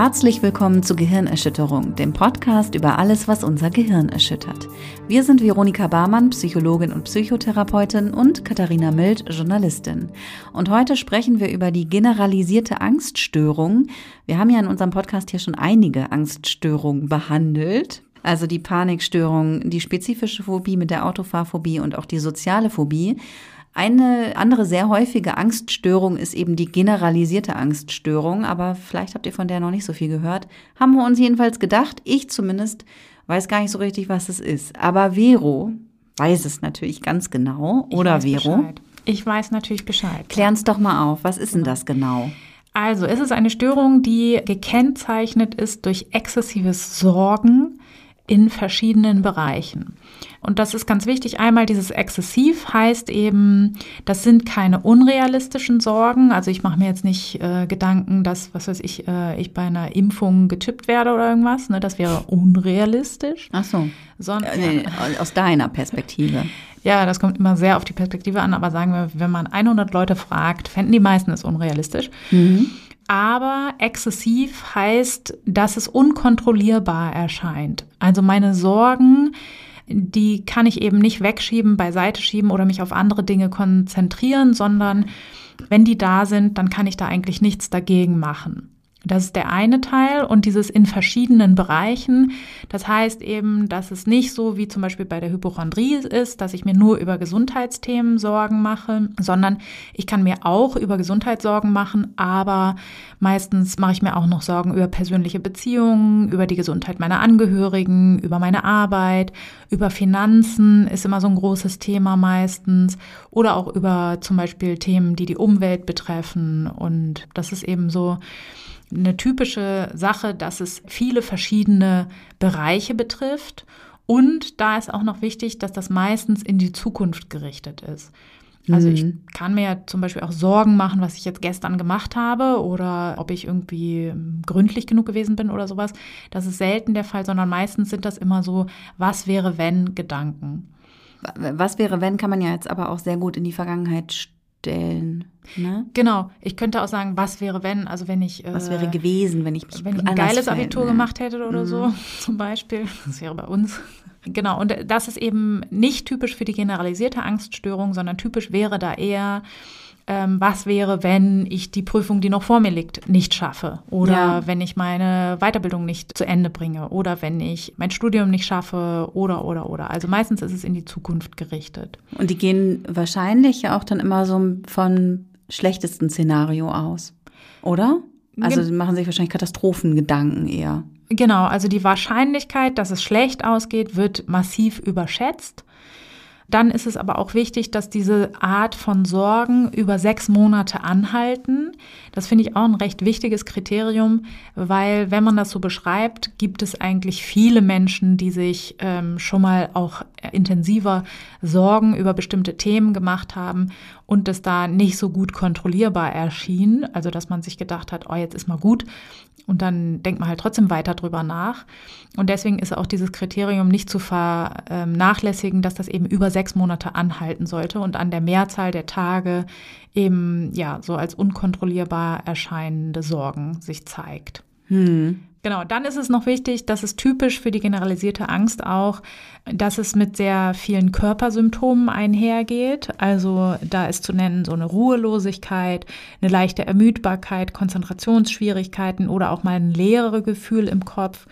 Herzlich willkommen zu Gehirnerschütterung, dem Podcast über alles, was unser Gehirn erschüttert. Wir sind Veronika Barmann, Psychologin und Psychotherapeutin und Katharina Mild, Journalistin. Und heute sprechen wir über die generalisierte Angststörung. Wir haben ja in unserem Podcast hier schon einige Angststörungen behandelt. Also die Panikstörung, die spezifische Phobie mit der Autofahrphobie und auch die soziale Phobie. Eine andere sehr häufige Angststörung ist eben die generalisierte Angststörung, aber vielleicht habt ihr von der noch nicht so viel gehört. Haben wir uns jedenfalls gedacht, ich zumindest weiß gar nicht so richtig, was es ist. Aber Vero weiß es natürlich ganz genau, oder Vero? Bescheid. Ich weiß natürlich Bescheid. Klären's doch mal auf, was ist denn das genau? Also, es ist eine Störung, die gekennzeichnet ist durch exzessives Sorgen in verschiedenen Bereichen. Und das ist ganz wichtig. Einmal dieses exzessiv heißt eben, das sind keine unrealistischen Sorgen. Also ich mache mir jetzt nicht äh, Gedanken, dass, was weiß ich, äh, ich bei einer Impfung getippt werde oder irgendwas. Ne? Das wäre unrealistisch. Ach so. Sondern, nee, aus deiner Perspektive. Ja, das kommt immer sehr auf die Perspektive an. Aber sagen wir, wenn man 100 Leute fragt, fänden die meisten es unrealistisch. Mhm. Aber exzessiv heißt, dass es unkontrollierbar erscheint. Also meine Sorgen, die kann ich eben nicht wegschieben, beiseite schieben oder mich auf andere Dinge konzentrieren, sondern wenn die da sind, dann kann ich da eigentlich nichts dagegen machen. Das ist der eine Teil und dieses in verschiedenen Bereichen. Das heißt eben, dass es nicht so wie zum Beispiel bei der Hypochondrie ist, dass ich mir nur über Gesundheitsthemen Sorgen mache, sondern ich kann mir auch über Gesundheit Sorgen machen, aber meistens mache ich mir auch noch Sorgen über persönliche Beziehungen, über die Gesundheit meiner Angehörigen, über meine Arbeit, über Finanzen ist immer so ein großes Thema meistens oder auch über zum Beispiel Themen, die die Umwelt betreffen und das ist eben so, eine typische Sache, dass es viele verschiedene Bereiche betrifft. Und da ist auch noch wichtig, dass das meistens in die Zukunft gerichtet ist. Also ich mhm. kann mir ja zum Beispiel auch Sorgen machen, was ich jetzt gestern gemacht habe oder ob ich irgendwie gründlich genug gewesen bin oder sowas. Das ist selten der Fall, sondern meistens sind das immer so, was wäre wenn Gedanken. Was wäre wenn, kann man ja jetzt aber auch sehr gut in die Vergangenheit stellen. Ne? Genau. Ich könnte auch sagen, was wäre wenn, also wenn ich. Äh, was wäre gewesen, wenn ich mich Wenn ich ein geiles Abitur ne? gemacht hätte oder mhm. so, zum Beispiel. Das wäre bei uns. Genau. Und das ist eben nicht typisch für die generalisierte Angststörung, sondern typisch wäre da eher ähm, was wäre, wenn ich die Prüfung, die noch vor mir liegt, nicht schaffe oder ja. wenn ich meine Weiterbildung nicht zu Ende bringe oder wenn ich mein Studium nicht schaffe oder oder oder. Also meistens ist es in die Zukunft gerichtet. Und die gehen wahrscheinlich ja auch dann immer so von schlechtesten Szenario aus, oder? Also sie machen sich wahrscheinlich Katastrophengedanken eher. Genau, also die Wahrscheinlichkeit, dass es schlecht ausgeht, wird massiv überschätzt. Dann ist es aber auch wichtig, dass diese Art von Sorgen über sechs Monate anhalten. Das finde ich auch ein recht wichtiges Kriterium, weil wenn man das so beschreibt, gibt es eigentlich viele Menschen, die sich ähm, schon mal auch intensiver Sorgen über bestimmte Themen gemacht haben und es da nicht so gut kontrollierbar erschien. Also dass man sich gedacht hat, oh, jetzt ist mal gut. Und dann denkt man halt trotzdem weiter drüber nach. Und deswegen ist auch dieses Kriterium nicht zu vernachlässigen, dass das eben über sechs Monate anhalten sollte und an der Mehrzahl der Tage eben ja so als unkontrollierbar erscheinende Sorgen sich zeigt. Hm. Genau, dann ist es noch wichtig, dass es typisch für die generalisierte Angst auch, dass es mit sehr vielen Körpersymptomen einhergeht. Also da ist zu nennen so eine Ruhelosigkeit, eine leichte Ermüdbarkeit, Konzentrationsschwierigkeiten oder auch mal ein leere Gefühl im Kopf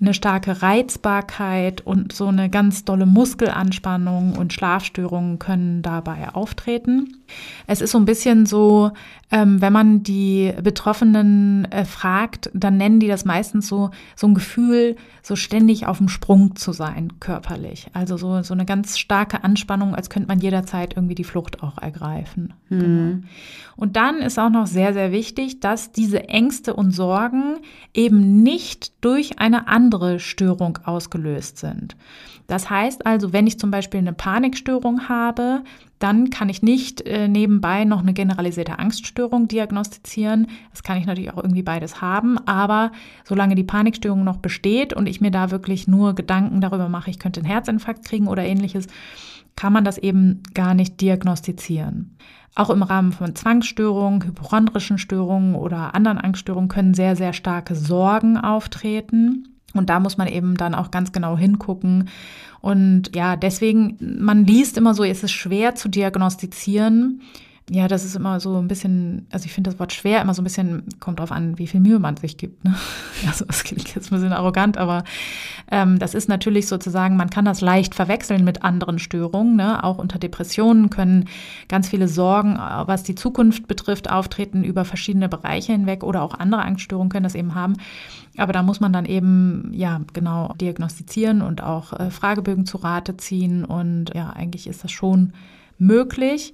eine starke Reizbarkeit und so eine ganz dolle Muskelanspannung und Schlafstörungen können dabei auftreten. Es ist so ein bisschen so, ähm, wenn man die Betroffenen äh, fragt, dann nennen die das meistens so, so ein Gefühl, so ständig auf dem Sprung zu sein, körperlich. Also so, so eine ganz starke Anspannung, als könnte man jederzeit irgendwie die Flucht auch ergreifen. Mhm. Genau. Und dann ist auch noch sehr, sehr wichtig, dass diese Ängste und Sorgen eben nicht durch eine andere Störung ausgelöst sind. Das heißt also, wenn ich zum Beispiel eine Panikstörung habe, dann kann ich nicht äh, nebenbei noch eine generalisierte Angststörung diagnostizieren. Das kann ich natürlich auch irgendwie beides haben, aber solange die Panikstörung noch besteht und ich mir da wirklich nur Gedanken darüber mache, ich könnte einen Herzinfarkt kriegen oder ähnliches, kann man das eben gar nicht diagnostizieren. Auch im Rahmen von Zwangsstörungen, hypochondrischen Störungen oder anderen Angststörungen können sehr, sehr starke Sorgen auftreten. Und da muss man eben dann auch ganz genau hingucken. Und ja, deswegen, man liest immer so, es ist schwer zu diagnostizieren. Ja, das ist immer so ein bisschen, also ich finde das Wort schwer immer so ein bisschen, kommt drauf an, wie viel Mühe man sich gibt. Ne? Also das klingt jetzt ein bisschen arrogant, aber ähm, das ist natürlich sozusagen, man kann das leicht verwechseln mit anderen Störungen. Ne? Auch unter Depressionen können ganz viele Sorgen, was die Zukunft betrifft, auftreten über verschiedene Bereiche hinweg oder auch andere Angststörungen können das eben haben. Aber da muss man dann eben, ja, genau diagnostizieren und auch äh, Fragebögen zu Rate ziehen. Und ja, eigentlich ist das schon möglich.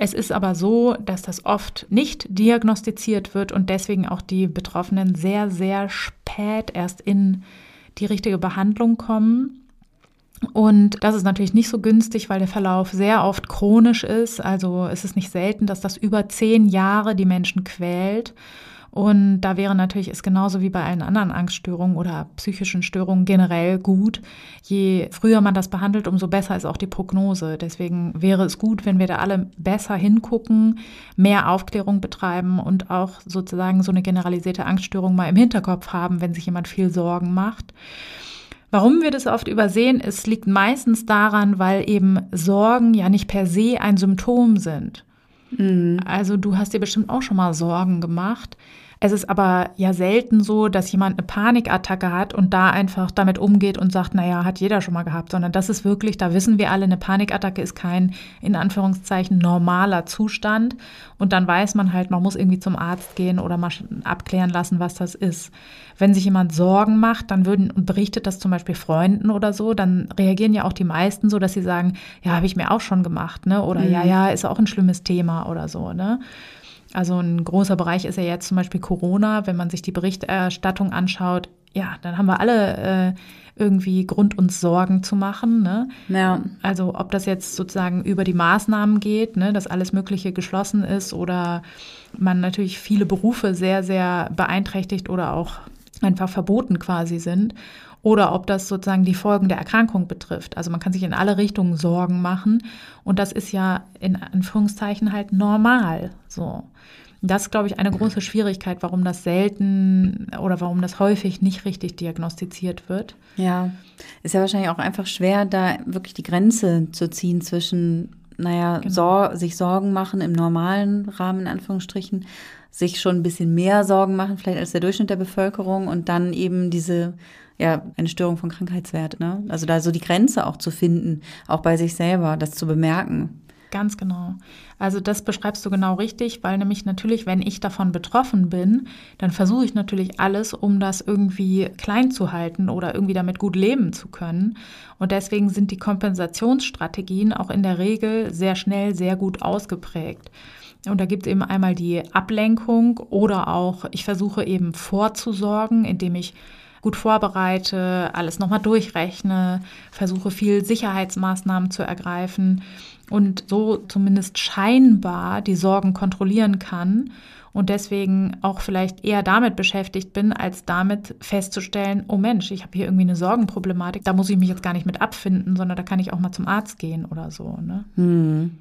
Es ist aber so, dass das oft nicht diagnostiziert wird und deswegen auch die Betroffenen sehr, sehr spät erst in die richtige Behandlung kommen. Und das ist natürlich nicht so günstig, weil der Verlauf sehr oft chronisch ist. Also es ist nicht selten, dass das über zehn Jahre die Menschen quält. Und da wäre natürlich es genauso wie bei allen anderen Angststörungen oder psychischen Störungen generell gut. Je früher man das behandelt, umso besser ist auch die Prognose. Deswegen wäre es gut, wenn wir da alle besser hingucken, mehr Aufklärung betreiben und auch sozusagen so eine generalisierte Angststörung mal im Hinterkopf haben, wenn sich jemand viel Sorgen macht. Warum wir das oft übersehen, es liegt meistens daran, weil eben Sorgen ja nicht per se ein Symptom sind. Mhm. Also du hast dir bestimmt auch schon mal Sorgen gemacht. Es ist aber ja selten so, dass jemand eine Panikattacke hat und da einfach damit umgeht und sagt, naja, hat jeder schon mal gehabt, sondern das ist wirklich, da wissen wir alle, eine Panikattacke ist kein, in Anführungszeichen, normaler Zustand. Und dann weiß man halt, man muss irgendwie zum Arzt gehen oder mal abklären lassen, was das ist. Wenn sich jemand Sorgen macht, dann würden und berichtet das zum Beispiel Freunden oder so, dann reagieren ja auch die meisten so, dass sie sagen, ja, habe ich mir auch schon gemacht, ne? Oder mhm. ja, ja, ist auch ein schlimmes Thema oder so, ne? Also ein großer Bereich ist ja jetzt zum Beispiel Corona. Wenn man sich die Berichterstattung anschaut, ja, dann haben wir alle äh, irgendwie Grund, uns Sorgen zu machen. Ne? Ja. Also ob das jetzt sozusagen über die Maßnahmen geht, ne, dass alles Mögliche geschlossen ist oder man natürlich viele Berufe sehr, sehr beeinträchtigt oder auch einfach verboten quasi sind oder ob das sozusagen die Folgen der Erkrankung betrifft. Also man kann sich in alle Richtungen Sorgen machen und das ist ja in Anführungszeichen halt normal so. Das ist, glaube ich, eine große Schwierigkeit, warum das selten oder warum das häufig nicht richtig diagnostiziert wird. Ja, ist ja wahrscheinlich auch einfach schwer, da wirklich die Grenze zu ziehen zwischen, naja, genau. Sor sich Sorgen machen im normalen Rahmen, in Anführungsstrichen, sich schon ein bisschen mehr Sorgen machen, vielleicht als der Durchschnitt der Bevölkerung und dann eben diese ja, eine Störung von Krankheitswert. Ne? Also da so die Grenze auch zu finden, auch bei sich selber, das zu bemerken. Ganz genau. Also das beschreibst du genau richtig, weil nämlich natürlich, wenn ich davon betroffen bin, dann versuche ich natürlich alles, um das irgendwie klein zu halten oder irgendwie damit gut leben zu können. Und deswegen sind die Kompensationsstrategien auch in der Regel sehr schnell sehr gut ausgeprägt. Und da gibt es eben einmal die Ablenkung oder auch, ich versuche eben vorzusorgen, indem ich gut vorbereite, alles nochmal durchrechne, versuche viel Sicherheitsmaßnahmen zu ergreifen und so zumindest scheinbar die Sorgen kontrollieren kann und deswegen auch vielleicht eher damit beschäftigt bin, als damit festzustellen, oh Mensch, ich habe hier irgendwie eine Sorgenproblematik, da muss ich mich jetzt gar nicht mit abfinden, sondern da kann ich auch mal zum Arzt gehen oder so. Ne? Hm.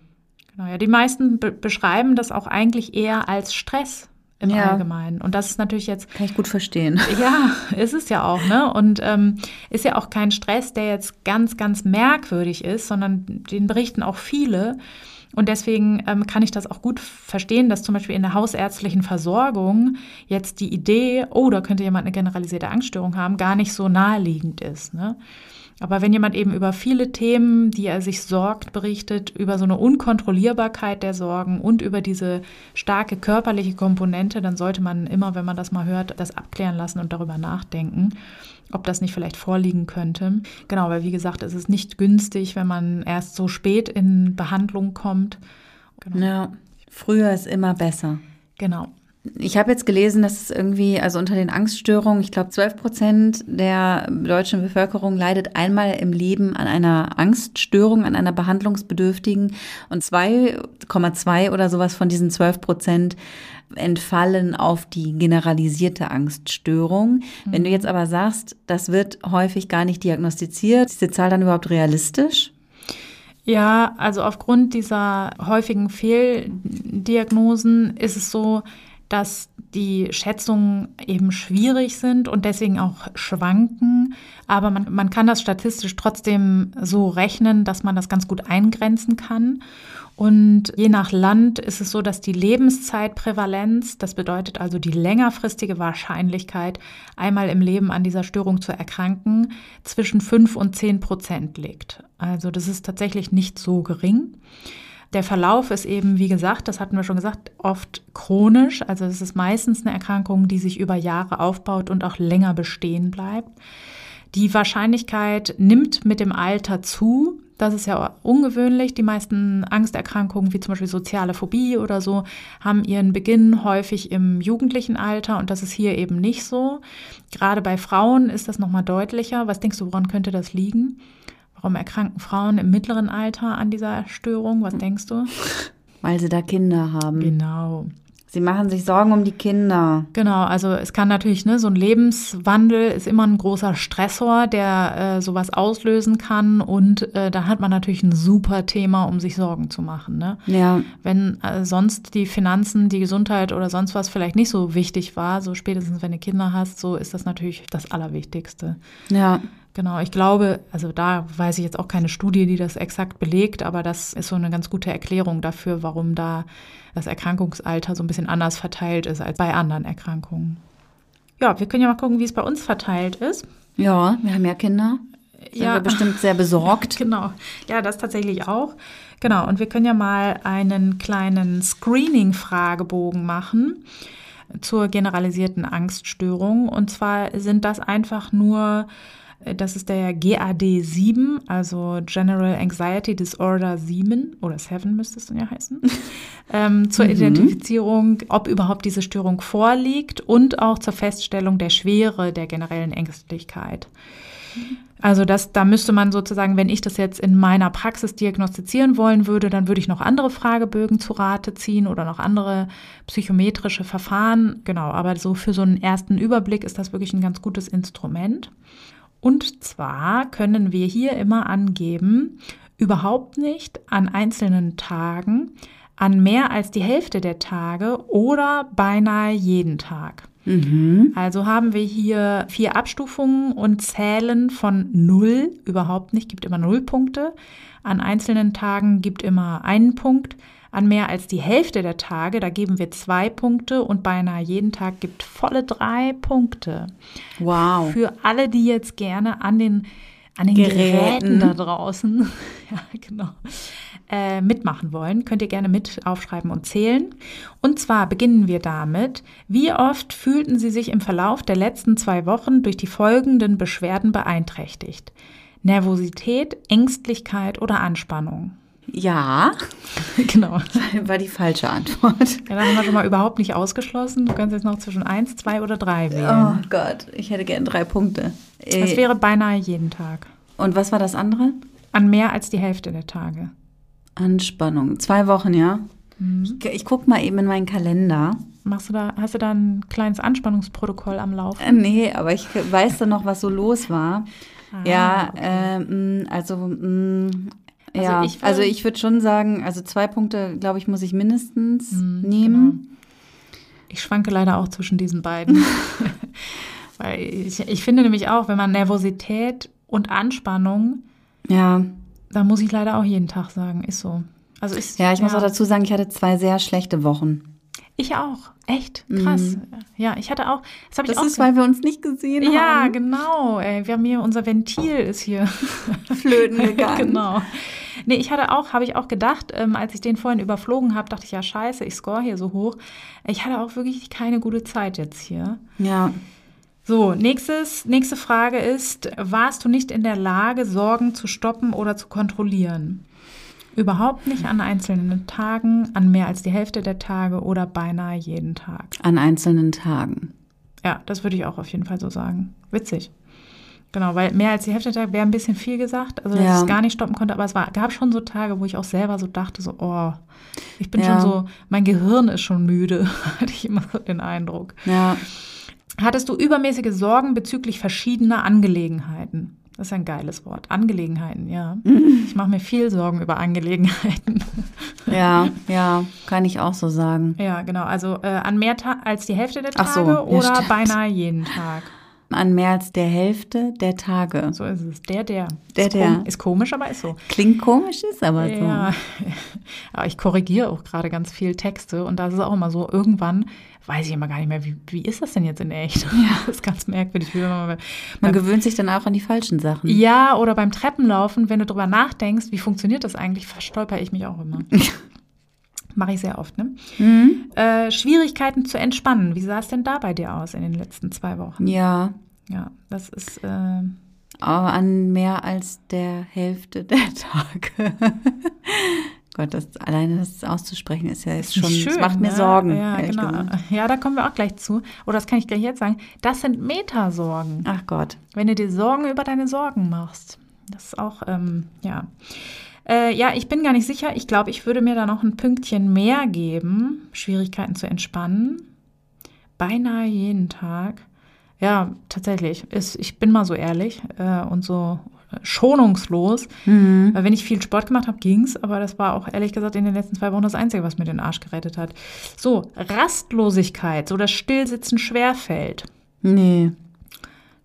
Genau, ja, die meisten be beschreiben das auch eigentlich eher als Stress, im ja. Allgemeinen. Und das ist natürlich jetzt. Kann ich gut verstehen. Ja, ist es ja auch, ne? Und ähm, ist ja auch kein Stress, der jetzt ganz, ganz merkwürdig ist, sondern den berichten auch viele. Und deswegen ähm, kann ich das auch gut verstehen, dass zum Beispiel in der hausärztlichen Versorgung jetzt die Idee, oh, da könnte jemand eine generalisierte Angststörung haben, gar nicht so naheliegend ist. Ne? Aber wenn jemand eben über viele Themen, die er sich sorgt, berichtet, über so eine Unkontrollierbarkeit der Sorgen und über diese starke körperliche Komponente, dann sollte man immer, wenn man das mal hört, das abklären lassen und darüber nachdenken, ob das nicht vielleicht vorliegen könnte. Genau, weil wie gesagt, es ist nicht günstig, wenn man erst so spät in Behandlung kommt. Genau. Ja, früher ist immer besser. Genau. Ich habe jetzt gelesen, dass es irgendwie, also unter den Angststörungen, ich glaube, 12 Prozent der deutschen Bevölkerung leidet einmal im Leben an einer Angststörung, an einer behandlungsbedürftigen und 2,2 oder sowas von diesen 12 Prozent entfallen auf die generalisierte Angststörung. Mhm. Wenn du jetzt aber sagst, das wird häufig gar nicht diagnostiziert, ist die Zahl dann überhaupt realistisch? Ja, also aufgrund dieser häufigen Fehldiagnosen ist es so, dass die Schätzungen eben schwierig sind und deswegen auch schwanken. Aber man, man kann das statistisch trotzdem so rechnen, dass man das ganz gut eingrenzen kann. Und je nach Land ist es so, dass die Lebenszeitprävalenz, das bedeutet also die längerfristige Wahrscheinlichkeit, einmal im Leben an dieser Störung zu erkranken, zwischen 5 und 10 Prozent liegt. Also das ist tatsächlich nicht so gering. Der Verlauf ist eben, wie gesagt, das hatten wir schon gesagt, oft chronisch. Also es ist meistens eine Erkrankung, die sich über Jahre aufbaut und auch länger bestehen bleibt. Die Wahrscheinlichkeit nimmt mit dem Alter zu. Das ist ja ungewöhnlich. Die meisten Angsterkrankungen, wie zum Beispiel soziale Phobie oder so, haben ihren Beginn häufig im jugendlichen Alter und das ist hier eben nicht so. Gerade bei Frauen ist das nochmal deutlicher. Was denkst du, woran könnte das liegen? Warum erkranken Frauen im mittleren Alter an dieser Störung? Was denkst du? Weil sie da Kinder haben. Genau. Sie machen sich Sorgen um die Kinder. Genau, also es kann natürlich, ne, so ein Lebenswandel ist immer ein großer Stressor, der äh, sowas auslösen kann. Und äh, da hat man natürlich ein super Thema, um sich Sorgen zu machen. Ne? Ja. Wenn äh, sonst die Finanzen, die Gesundheit oder sonst was vielleicht nicht so wichtig war, so spätestens wenn du Kinder hast, so ist das natürlich das Allerwichtigste. Ja. Genau, ich glaube, also da weiß ich jetzt auch keine Studie, die das exakt belegt, aber das ist so eine ganz gute Erklärung dafür, warum da das Erkrankungsalter so ein bisschen anders verteilt ist als bei anderen Erkrankungen. Ja, wir können ja mal gucken, wie es bei uns verteilt ist. Ja, wir haben ja Kinder. Sind ja, wir bestimmt sehr besorgt. genau. Ja, das tatsächlich auch. Genau. Und wir können ja mal einen kleinen Screening-Fragebogen machen zur generalisierten Angststörung. Und zwar sind das einfach nur das ist der GAD-7, also General Anxiety Disorder 7 oder 7 müsste es dann ja heißen, ähm, zur mhm. Identifizierung, ob überhaupt diese Störung vorliegt und auch zur Feststellung der Schwere der generellen Ängstlichkeit. Also das, da müsste man sozusagen, wenn ich das jetzt in meiner Praxis diagnostizieren wollen würde, dann würde ich noch andere Fragebögen zu Rate ziehen oder noch andere psychometrische Verfahren. Genau, aber so für so einen ersten Überblick ist das wirklich ein ganz gutes Instrument. Und zwar können wir hier immer angeben, überhaupt nicht an einzelnen Tagen, an mehr als die Hälfte der Tage oder beinahe jeden Tag. Mhm. Also haben wir hier vier Abstufungen und zählen von null überhaupt nicht, gibt immer null Punkte. An einzelnen Tagen gibt immer einen Punkt. An mehr als die Hälfte der Tage, da geben wir zwei Punkte und beinahe jeden Tag gibt volle drei Punkte. Wow. Für alle, die jetzt gerne an den, an den Geräten. Geräten da draußen ja, genau, äh, mitmachen wollen, könnt ihr gerne mit aufschreiben und zählen. Und zwar beginnen wir damit, wie oft fühlten Sie sich im Verlauf der letzten zwei Wochen durch die folgenden Beschwerden beeinträchtigt? Nervosität, Ängstlichkeit oder Anspannung? Ja, genau. War die falsche Antwort. Ja, dann haben wir schon mal überhaupt nicht ausgeschlossen. Du kannst jetzt noch zwischen eins, zwei oder drei wählen. Oh Gott, ich hätte gern drei Punkte. Das wäre beinahe jeden Tag. Und was war das andere? An mehr als die Hälfte der Tage. Anspannung. Zwei Wochen, ja? Mhm. Ich, ich gucke mal eben in meinen Kalender. Machst du da, hast du da ein kleines Anspannungsprotokoll am Laufen? Äh, nee, aber ich weiß dann noch, was so los war. Ah, ja, okay. äh, also mh, also ja, ich also ich würde schon sagen, also zwei Punkte, glaube ich, muss ich mindestens mhm, nehmen. Genau. Ich schwanke leider auch zwischen diesen beiden. Weil ich, ich finde nämlich auch, wenn man Nervosität und Anspannung, ja, da muss ich leider auch jeden Tag sagen, ist so. Also ist, ja, ich ja. muss auch dazu sagen, ich hatte zwei sehr schlechte Wochen. Ich auch. Echt? Krass. Mhm. Ja, ich hatte auch. Das, das ist, weil wir uns nicht gesehen haben. Ja, genau. Ey, wir haben hier, unser Ventil ist hier flöten gegangen. genau. Nee, ich hatte auch, habe ich auch gedacht, ähm, als ich den vorhin überflogen habe, dachte ich, ja, scheiße, ich score hier so hoch. Ich hatte auch wirklich keine gute Zeit jetzt hier. Ja. So, nächstes, nächste Frage ist, warst du nicht in der Lage, Sorgen zu stoppen oder zu kontrollieren? Überhaupt nicht an einzelnen Tagen, an mehr als die Hälfte der Tage oder beinahe jeden Tag. An einzelnen Tagen. Ja, das würde ich auch auf jeden Fall so sagen. Witzig. Genau, weil mehr als die Hälfte der Tage wäre ein bisschen viel gesagt, also dass Ja. ich es gar nicht stoppen konnte, aber es war, gab schon so Tage, wo ich auch selber so dachte, so, oh, ich bin Ja. schon so, mein Gehirn ist schon müde, hatte ich immer so den Eindruck. Ja. Hattest du übermäßige Sorgen bezüglich verschiedener Angelegenheiten? Das ist ein geiles Wort. Angelegenheiten, ja. Ich mache mir viel Sorgen über Angelegenheiten. Ja, ja, kann ich auch so sagen. Ja, genau. Also äh, an mehr Ta als die Hälfte der Ach Tage so, ja, oder stimmt. beinahe jeden Tag. An mehr als der Hälfte der Tage. So ist es. Der, der. Der, ist der. Kom ist komisch, aber ist so. Klingt komisch, ist aber Ja. Aber ich korrigiere auch gerade ganz viel Texte und da ist es auch immer so, irgendwann weiß ich immer gar nicht mehr, wie, wie ist das denn jetzt in echt? Ja. Das ist ganz merkwürdig. Man so. Man gewöhnt sich dann auch an die falschen Sachen. Ja, oder beim Treppenlaufen, wenn du drüber nachdenkst, wie funktioniert das eigentlich, verstolper ich mich auch immer. Mache ich sehr oft, ne? Mhm. Äh, Schwierigkeiten zu entspannen. Wie sah es denn da bei dir aus in den letzten zwei Wochen? Ja, Ja, das ist, äh, aber an mehr als der Hälfte der Tage. Gott, das, alleine das auszusprechen ist ja jetzt schon, schön. das macht mir ne? Sorgen. Ja, genau. gesagt. Ja, da kommen wir auch gleich zu. Oder das kann ich gleich jetzt sagen. Das sind Metasorgen. Ach Gott. Wenn du dir Sorgen über deine Sorgen machst. Das ist auch, ähm, ja. Äh, ja, ich bin gar nicht sicher. Ich glaube, ich würde mir da noch ein Pünktchen mehr geben. Schwierigkeiten zu entspannen. Beinahe jeden Tag. Ja, tatsächlich. Ist, ich bin mal so ehrlich äh, und so schonungslos. Mhm. Weil wenn ich viel Sport gemacht habe, ging's, aber das war auch ehrlich gesagt in den letzten zwei Wochen das Einzige, was mir den Arsch gerettet hat. So, Rastlosigkeit, so das Stillsitzen schwerfällt. Nee.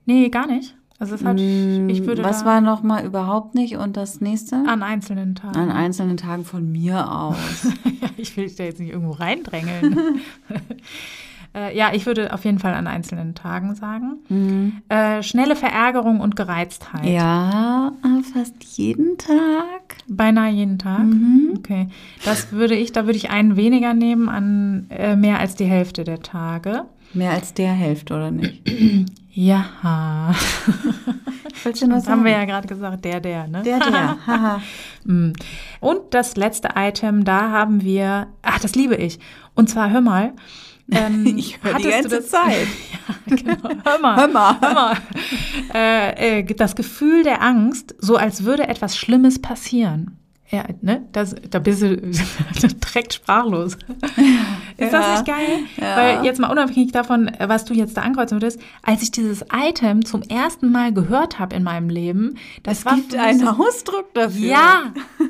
Nee, gar nicht. Also es hat, ich würde Was war noch mal überhaupt nicht und das nächste? an einzelnen Tagen. An einzelnen Tagen von mir aus. ich will dich da jetzt nicht irgendwo reindrängeln. äh, ja, ich würde auf jeden Fall an einzelnen Tagen sagen. Äh, schnelle Verärgerung und Gereiztheit. ja, fast jeden Tag. Beinahe jeden Tag. Okay. Das würde ich, da würde ich einen weniger nehmen an äh, mehr als die Hälfte der Tage. Mehr als der Hälfte, oder nicht? Ja. Das haben wir ja gerade gesagt, der, der, ne? Der, der. Haha. Mm. Und das letzte Item, da haben wir, ach, das liebe ich. Und zwar, hör mal. Ähm, Ich höre die ganze das- Zeit. ja, genau. Hör mal. Hör mal. Hör mal. Äh, äh, das Gefühl der Angst, so als würde etwas Schlimmes passieren. Ja, ne? Das, da bist du direkt sprachlos. Ist Ja. das nicht geil? Ja. Weil jetzt mal unabhängig davon, was du jetzt da ankreuzen würdest, als ich dieses Item zum ersten Mal gehört habe in meinem Leben, das Es war gibt einen Ausdruck dafür. ja,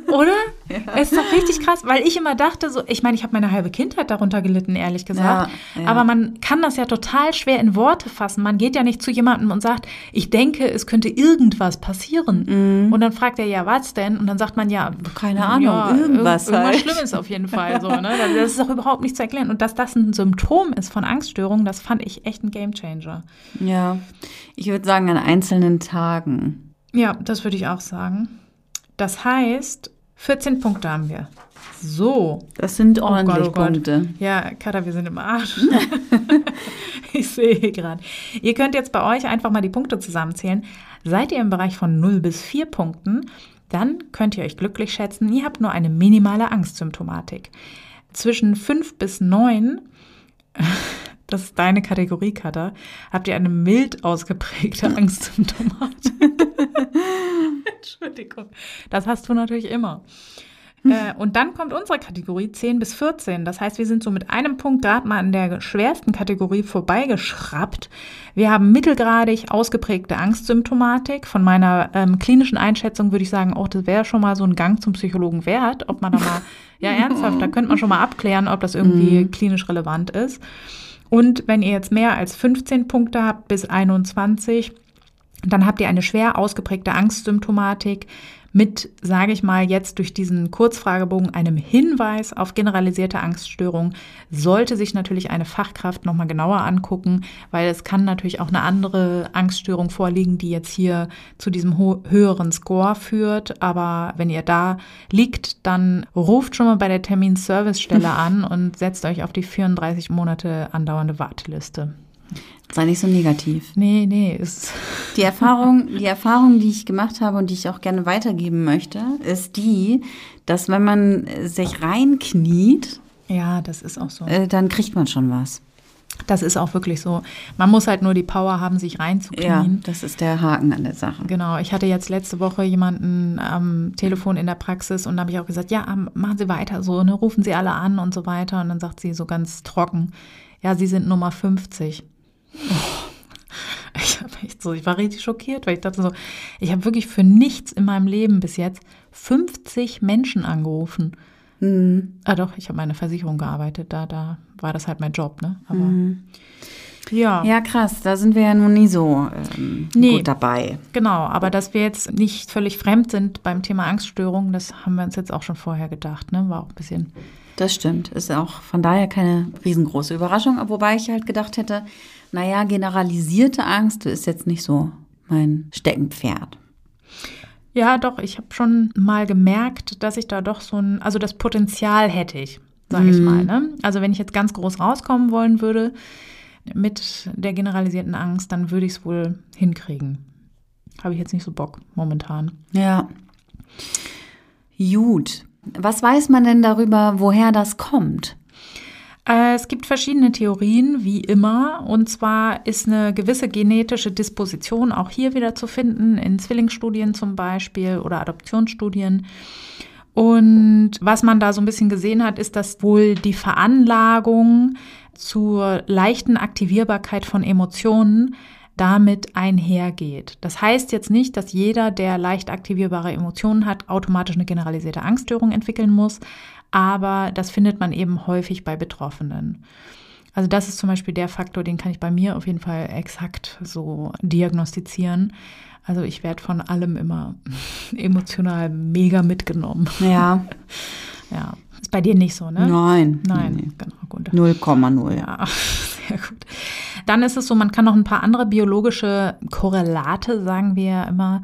oder? Es ist doch richtig krass, weil ich immer dachte, so, ich meine, ich habe meine halbe Kindheit darunter gelitten, ehrlich gesagt. Ja, ja. Aber man kann das ja total schwer in Worte fassen. Man geht ja nicht zu jemandem und sagt, ich denke, es könnte irgendwas passieren. Und dann fragt er, ja, was denn? Und dann sagt man, ja, Mhm. Keine Ahnung, ja, irgendwas irgendwas halt. Schlimmes auf jeden Fall. So, ne? Das ist doch überhaupt nicht zu erklären. Und dass das ein Symptom ist von Angststörungen, das fand ich echt ein Gamechanger. Ja. Ich würde sagen, an einzelnen Tagen. Ja, das würde ich auch sagen. Das heißt, 14 Punkte haben wir. So. Das sind Oh ordentlich Gott, oh Gott. Punkte. Ja, Kada, wir sind im Arsch. ich sehe gerade. Ihr könnt jetzt bei euch einfach mal die Punkte zusammenzählen. Seid ihr im Bereich von 0 bis 4 Punkten, dann könnt ihr euch glücklich schätzen, ihr habt nur eine minimale Angstsymptomatik. Zwischen 5 bis 9, das ist deine Kategorie, Kada, habt ihr eine mild ausgeprägte Angstsymptomatik. Entschuldigung. Das hast du natürlich immer. Äh, und dann kommt unsere Kategorie 10 bis 14. Das heißt, wir sind so mit einem Punkt gerade mal an der schwersten Kategorie vorbeigeschraubt. Wir haben mittelgradig ausgeprägte Angstsymptomatik. Von meiner ähm, klinischen Einschätzung würde ich sagen, oh, das wäre schon mal so ein Gang zum Psychologen wert, ob man da mal, ja ernsthaft, da könnte man schon mal abklären, ob das irgendwie klinisch relevant ist. Und wenn ihr jetzt mehr als 15 Punkte habt bis 21, dann habt ihr eine schwer ausgeprägte Angstsymptomatik mit, sage ich mal, jetzt durch diesen Kurzfragebogen einem Hinweis auf generalisierte Angststörung, sollte sich natürlich eine Fachkraft nochmal genauer angucken, weil es kann natürlich auch eine andere Angststörung vorliegen, die jetzt hier zu diesem höheren Score führt. Aber wenn ihr da liegt, dann ruft schon mal bei der Terminservicestelle an und setzt euch auf die 34 Monate andauernde Warteliste. Sei nicht so negativ. Nee, nee, ist. Die Erfahrung, die Erfahrung, die ich gemacht habe und die ich auch gerne weitergeben möchte, ist die, dass wenn man sich reinkniet, Ja, das ist auch so. äh, dann kriegt man schon was. Das ist auch wirklich so. Man muss halt nur die Power haben, sich Ja, reinzuknien. das ist der Haken an der Sache. Genau, ich hatte jetzt letzte Woche jemanden am Telefon in der Praxis und da habe ich auch gesagt, ja, ähm, machen Sie weiter so, ne, rufen Sie alle an und so weiter. Und dann sagt sie so ganz trocken, ja, Sie sind Nummer 50. Ich, hab echt so, ich war richtig schockiert, weil ich dachte so, ich habe wirklich für nichts in meinem Leben bis jetzt 50 Menschen angerufen. Ah doch, ich habe meine Versicherung gearbeitet, da, da war das halt mein Job, ne? Aber ja. Ja, krass, da sind wir ja nun nie so ähm, Nee. gut dabei. Genau, aber dass wir jetzt nicht völlig fremd sind beim Thema Angststörungen, das haben wir uns jetzt auch schon vorher gedacht, ne? War auch ein bisschen. Das stimmt. Ist auch von daher keine riesengroße Überraschung. Wobei ich halt gedacht hätte, naja, generalisierte Angst ist jetzt nicht so mein Steckenpferd. Ja, doch, ich habe schon mal gemerkt, dass ich da doch so ein, also das Potenzial hätte ich, sage ich mal. Ne? Also wenn ich jetzt ganz groß rauskommen wollen würde mit der generalisierten Angst, dann würde ich es wohl hinkriegen. Habe ich jetzt nicht so Bock momentan. Ja. Gut. Was weiß man denn darüber, woher das kommt? Äh, Es gibt verschiedene Theorien, wie immer. Und zwar ist eine gewisse genetische Disposition auch hier wieder zu finden, in Zwillingsstudien zum Beispiel oder Adoptionsstudien. Und was man da so ein bisschen gesehen hat, ist, dass wohl die Veranlagung zur leichten Aktivierbarkeit von Emotionen damit einhergeht. Das heißt jetzt nicht, dass jeder, der leicht aktivierbare Emotionen hat, automatisch eine generalisierte Angststörung entwickeln muss, aber das findet man eben häufig bei Betroffenen. Also das ist zum Beispiel der Faktor, den kann ich bei mir auf jeden Fall exakt so diagnostizieren. Also ich werde von allem immer emotional mega mitgenommen. Ja. Ja, ist bei dir nicht so, ne? Nein. Nein, Nee, genau, gut. nee. 0,0. Ja, sehr gut. Dann ist es so, man kann noch ein paar andere biologische Korrelate, sagen wir immer,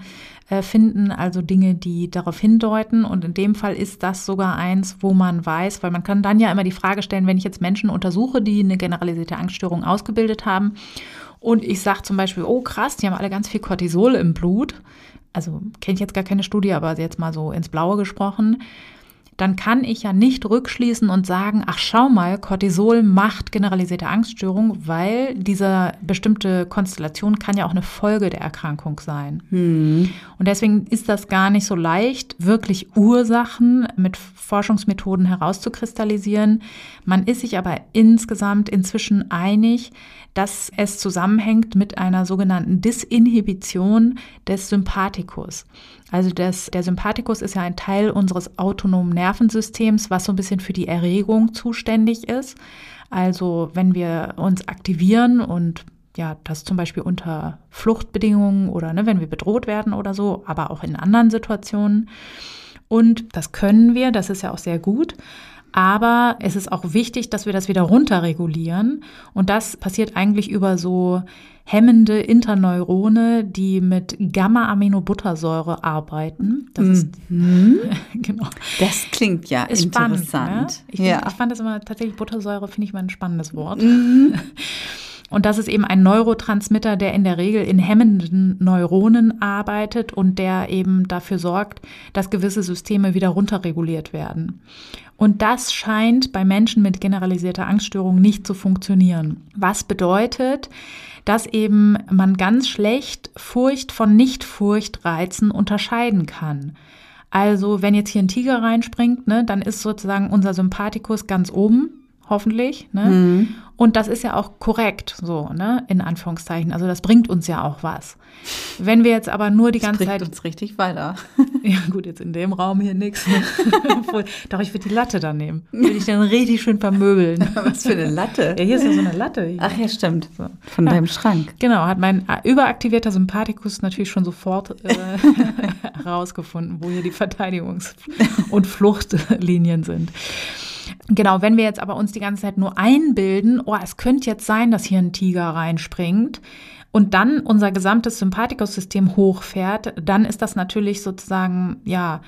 finden, also Dinge, die darauf hindeuten. Und in dem Fall ist das sogar eins, wo man weiß, weil man kann dann ja immer die Frage stellen, wenn ich jetzt Menschen untersuche, die eine generalisierte Angststörung ausgebildet haben und ich sage zum Beispiel, oh krass, die haben alle ganz viel Cortisol im Blut, also kenne ich jetzt gar keine Studie, aber jetzt mal so ins Blaue gesprochen, dann kann ich ja nicht rückschließen und sagen, ach schau mal, Cortisol macht generalisierte Angststörung, weil diese bestimmte Konstellation kann ja auch eine Folge der Erkrankung sein. Und deswegen ist das gar nicht so leicht, wirklich Ursachen mit Forschungsmethoden herauszukristallisieren. Man ist sich aber insgesamt inzwischen einig, dass es zusammenhängt mit einer sogenannten Disinhibition des Sympathikus. Also das, der Sympathikus ist ja ein Teil unseres autonomen Nervensystems, was so ein bisschen für die Erregung zuständig ist. Also wenn wir uns aktivieren und ja, das zum Beispiel unter Fluchtbedingungen oder ne, wenn wir bedroht werden oder so, aber auch in anderen Situationen. Und das können wir, das ist ja auch sehr gut. Aber es ist auch wichtig, dass wir das wieder runterregulieren. Und das passiert eigentlich über so hemmende Interneurone, die mit Gamma-Aminobuttersäure arbeiten. Das ist genau. Das klingt ja Ist spannend. interessant. Ne? Ich, ja. ich fand das immer tatsächlich Buttersäure, finde ich mal ein spannendes Wort. Und das ist eben ein Neurotransmitter, der in der Regel in hemmenden Neuronen arbeitet und der eben dafür sorgt, dass gewisse Systeme wieder runterreguliert werden. Und das scheint bei Menschen mit generalisierter Angststörung nicht zu funktionieren. Was bedeutet, dass eben man ganz schlecht Furcht von Nicht-Furchtreizen unterscheiden kann. Also wenn jetzt hier ein Tiger reinspringt, ne, dann ist sozusagen unser Sympathikus ganz oben, hoffentlich. Ne? Mhm. Und das ist ja auch korrekt, so, ne, in Anführungszeichen. Also das bringt uns ja auch was. Wenn wir jetzt aber nur die ganze Bringt Zeit. uns richtig weiter. Ja, gut, jetzt in dem Raum hier nichts. Doch, ich würde die Latte dann nehmen. Würde ich dann richtig schön vermöbeln. Was für eine Latte. Ja, hier ist ja so eine Latte. Hier. Ach ja, stimmt. So. Von deinem Schrank. Genau, hat mein überaktivierter Sympathikus natürlich schon sofort äh, herausgefunden, wo hier die Verteidigungs- und Fluchtlinien sind. Genau, wenn wir jetzt aber uns die ganze Zeit nur einbilden, oh, es könnte jetzt sein, dass hier ein Tiger reinspringt und dann unser gesamtes Sympathikussystem hochfährt, dann ist das natürlich sozusagen, ja,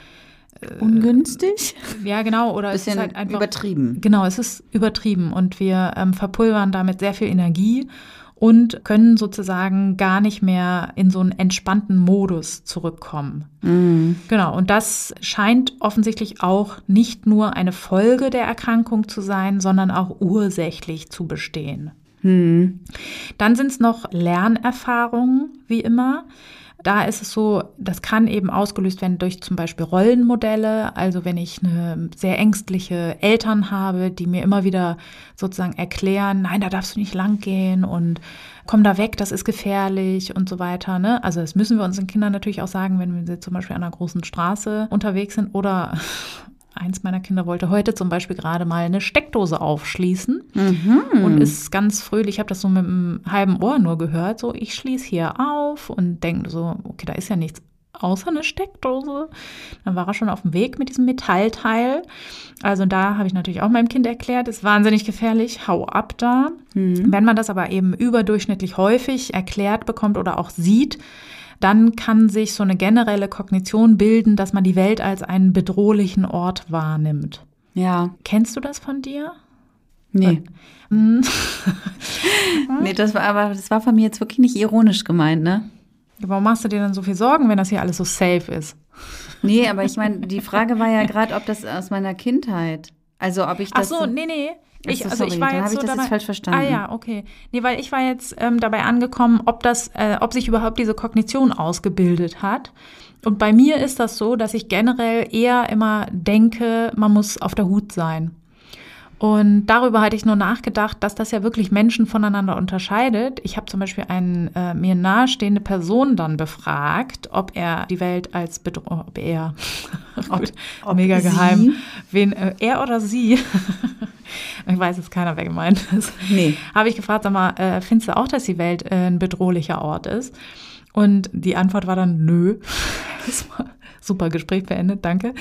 Ungünstig? ja genau, oder es Bisschen ist halt einfach übertrieben. Genau, es ist übertrieben und wir ähm, verpulvern damit sehr viel Energie und können sozusagen gar nicht mehr in so einen entspannten Modus zurückkommen. Mhm. Genau, und das scheint offensichtlich auch nicht nur eine Folge der Erkrankung zu sein, sondern auch ursächlich zu bestehen. Mhm. Dann sind es noch Lernerfahrungen, wie immer. Da ist es so, das kann eben ausgelöst werden durch zum Beispiel Rollenmodelle. Also wenn ich eine sehr ängstliche Eltern habe, die mir immer wieder sozusagen erklären, nein, da darfst du nicht lang gehen und komm da weg, das ist gefährlich und so weiter. Ne? Also das müssen wir unseren Kindern natürlich auch sagen, wenn wir zum Beispiel an einer großen Straße unterwegs sind oder Eins meiner Kinder wollte heute zum Beispiel gerade mal eine Steckdose aufschließen mhm. und ist ganz fröhlich. Ich habe das so mit einem halben Ohr nur gehört. So, ich schließe hier auf und denke so, okay, da ist ja nichts außer eine Steckdose. Dann war er schon auf dem Weg mit diesem Metallteil. Also da habe ich natürlich auch meinem Kind erklärt, ist wahnsinnig gefährlich, hau ab da. Mhm. Wenn man das aber eben überdurchschnittlich häufig erklärt bekommt oder auch sieht, dann kann sich so eine generelle Kognition bilden, dass man die Welt als einen bedrohlichen Ort wahrnimmt. Ja. Kennst du das von dir? Nee. Hm. nee, das war aber das war von mir jetzt wirklich nicht ironisch gemeint, ne? Warum machst du dir dann so viel Sorgen, wenn das hier alles so safe ist? Nee, aber ich meine, die Frage war ja gerade, ob das aus meiner Kindheit. Also ob ich das. Ach so, nee, nee. Ich, also sorry, ich war jetzt habe ich so das dabei, jetzt falsch verstanden. Ah ja, okay. Nee, weil ich war jetzt ähm, dabei angekommen, ob das, äh, ob sich überhaupt diese Kognition ausgebildet hat. Und bei mir ist das so, dass ich generell eher immer denke, man muss auf der Hut sein. Und darüber hatte ich nur nachgedacht, dass das ja wirklich Menschen voneinander unterscheidet. Ich habe zum Beispiel eine äh, mir nahestehende Person dann befragt, ob er die Welt als Bedrohung, ob er, ob, ob mega geheim, wen, äh, er oder sie, ich weiß jetzt keiner, wer gemeint ist, nee. habe ich gefragt, sag mal, äh, findest du auch, dass die Welt äh, ein bedrohlicher Ort ist? Und die Antwort war dann, nö. Super Gespräch beendet, danke.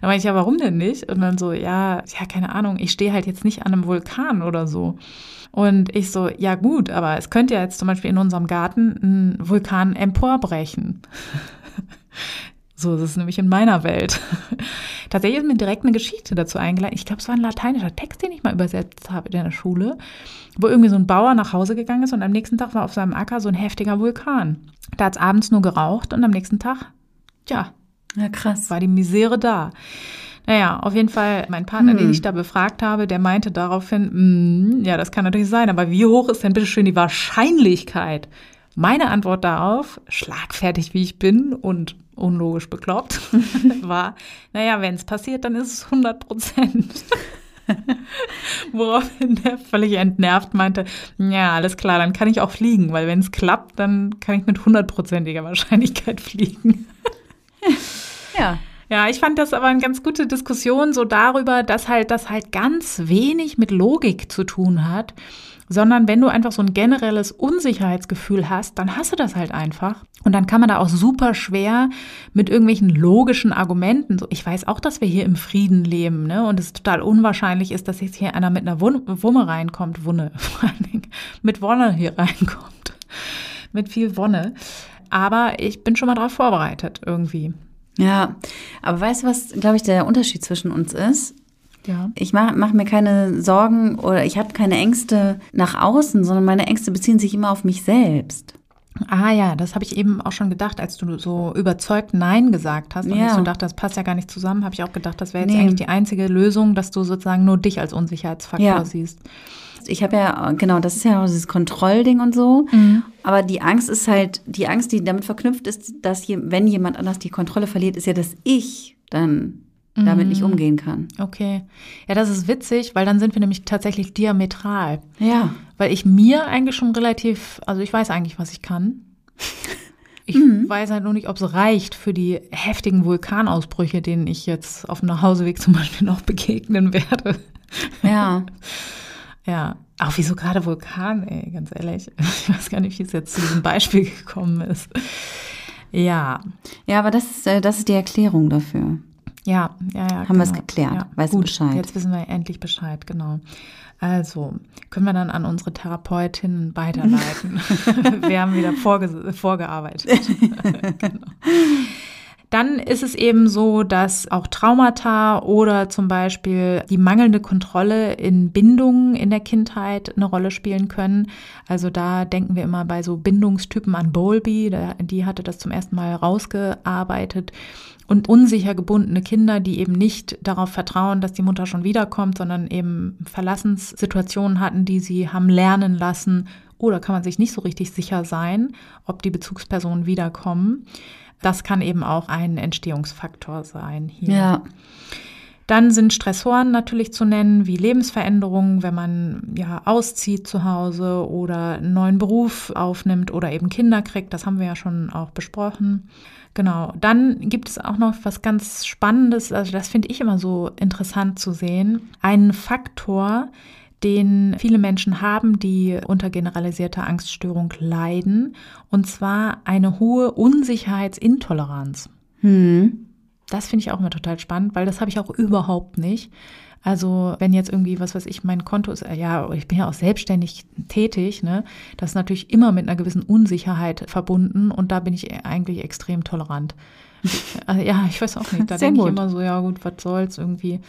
Dann meinte ich, ja, warum denn nicht? Und dann so, ja, ja, keine Ahnung, ich stehe halt jetzt nicht an einem Vulkan oder so. Und ich so, ja gut, aber es könnte ja jetzt zum Beispiel in unserem Garten ein Vulkan emporbrechen. So ist es nämlich in meiner Welt. Tatsächlich ist mir direkt eine Geschichte dazu eingeladen. Ich glaube, es war ein lateinischer Text, den ich mal übersetzt habe in der Schule, wo irgendwie so ein Bauer nach Hause gegangen ist und am nächsten Tag war auf seinem Acker so ein heftiger Vulkan. Da hat es abends nur geraucht und am nächsten Tag, ja, ja, krass. War die Misere da. Naja, auf jeden Fall, mein Partner, hm. den ich da befragt habe, der meinte daraufhin, mm, ja, das kann natürlich sein, aber wie hoch ist denn bitte schön die Wahrscheinlichkeit? Meine Antwort darauf, schlagfertig wie ich bin und unlogisch bekloppt, war, naja, wenn es passiert, dann ist es 100 Prozent. Woraufhin der völlig entnervt meinte, ja, alles klar, dann kann ich auch fliegen, weil wenn es klappt, dann kann ich mit hundertprozentiger Wahrscheinlichkeit fliegen. Ja. Ja, ich fand das aber eine ganz gute Diskussion so darüber, dass halt das halt ganz wenig mit Logik zu tun hat, sondern wenn du einfach so ein generelles Unsicherheitsgefühl hast, dann hast du das halt einfach. Und dann kann man da auch super schwer mit irgendwelchen logischen Argumenten, so ich weiß auch, dass wir hier im Frieden leben, ne, und es total unwahrscheinlich ist, dass jetzt hier einer mit einer Wumme reinkommt, Wunne, vor allen Dingen, mit Wonne hier reinkommt. Mit viel Wonne. Aber ich bin schon mal darauf vorbereitet irgendwie. Ja, aber weißt du, was, glaube ich, der Unterschied zwischen uns ist? Ja. Ich mache mach mir keine Sorgen oder ich habe keine Ängste nach außen, sondern meine Ängste beziehen sich immer auf mich selbst. Ah ja, das habe ich eben auch schon gedacht, als du so überzeugt Nein gesagt hast. Und ja. ich so dachte, das passt ja gar nicht zusammen, habe ich auch gedacht, das wäre jetzt nee. eigentlich die einzige Lösung, dass du sozusagen nur dich als Unsicherheitsfaktor ja. siehst. Ich habe ja, genau, das ist ja dieses Kontrollding und so. Mhm. Aber die Angst ist halt, die Angst, die damit verknüpft ist, dass je, wenn jemand anders die Kontrolle verliert, ist ja, dass ich dann damit nicht mhm. umgehen kann. Okay. Ja, das ist witzig, weil dann sind wir nämlich tatsächlich diametral. Ja. Weil ich mir eigentlich schon relativ, also ich weiß eigentlich, was ich kann. Ich mhm. weiß halt nur nicht, ob es reicht für die heftigen Vulkanausbrüche, denen ich jetzt auf dem Nachhauseweg zum Beispiel noch begegnen werde. Ja. Ja, auch wieso gerade Vulkan, ey, ganz ehrlich. Ich weiß gar nicht, wie es jetzt zu diesem Beispiel gekommen ist. Ja. Ja, aber das ist, äh, das ist die Erklärung dafür. Ja, ja, ja. Haben genau. wir es geklärt. Ja. Weißt Gut, Bescheid. Jetzt wissen wir endlich Bescheid, genau. Also, können wir dann an unsere Therapeutin weiterleiten. wir haben wieder vorge vorgearbeitet. genau. Dann ist es eben so, dass auch Traumata oder zum Beispiel die mangelnde Kontrolle in Bindungen in der Kindheit eine Rolle spielen können. Also da denken wir immer bei so Bindungstypen an Bowlby, die hatte das zum ersten Mal rausgearbeitet. Und unsicher gebundene Kinder, die eben nicht darauf vertrauen, dass die Mutter schon wiederkommt, sondern eben Verlassenssituationen hatten, die sie haben lernen lassen. Oder kann man sich nicht so richtig sicher sein, ob die Bezugspersonen wiederkommen. Das kann eben auch ein Entstehungsfaktor sein hier. Ja. Dann sind Stressoren natürlich zu nennen, wie Lebensveränderungen, wenn man ja auszieht zu Hause oder einen neuen Beruf aufnimmt oder eben Kinder kriegt. Das haben wir ja schon auch besprochen. Genau. Dann gibt es auch noch was ganz Spannendes. Also das finde ich immer so interessant zu sehen. Einen Faktor, den viele Menschen haben, die unter generalisierter Angststörung leiden, und zwar eine hohe Unsicherheitsintoleranz. Hm. Das finde ich auch immer total spannend, weil das habe ich auch überhaupt nicht. Also wenn jetzt irgendwie, was weiß ich, mein Konto ist, ja, ich bin ja auch selbstständig tätig, ne? Das ist natürlich immer mit einer gewissen Unsicherheit verbunden und da bin ich eigentlich extrem tolerant. ja, ich weiß auch nicht. Da denke ich immer so, ja gut, was soll's irgendwie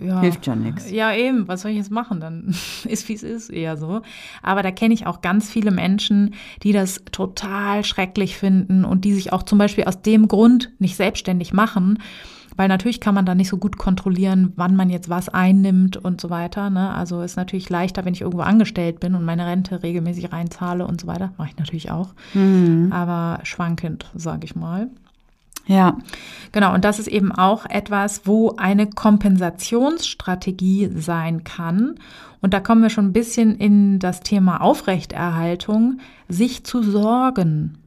ja, hilft ja nichts. Ja, eben, was soll ich jetzt machen? Dann ist wie es ist, eher so. Aber da kenne ich auch ganz viele Menschen, die das total schrecklich finden und die sich auch zum Beispiel aus dem Grund nicht selbstständig machen. Weil natürlich kann man da nicht so gut kontrollieren, wann man jetzt was einnimmt und so weiter. Ne? Also ist natürlich leichter, wenn ich irgendwo angestellt bin und meine Rente regelmäßig reinzahle und so weiter. Mache ich natürlich auch. Mhm. Aber schwankend, sage ich mal. Ja. Genau, und das ist eben auch etwas, wo eine Kompensationsstrategie sein kann. Und da kommen wir schon ein bisschen in das Thema Aufrechterhaltung, sich zu sorgen.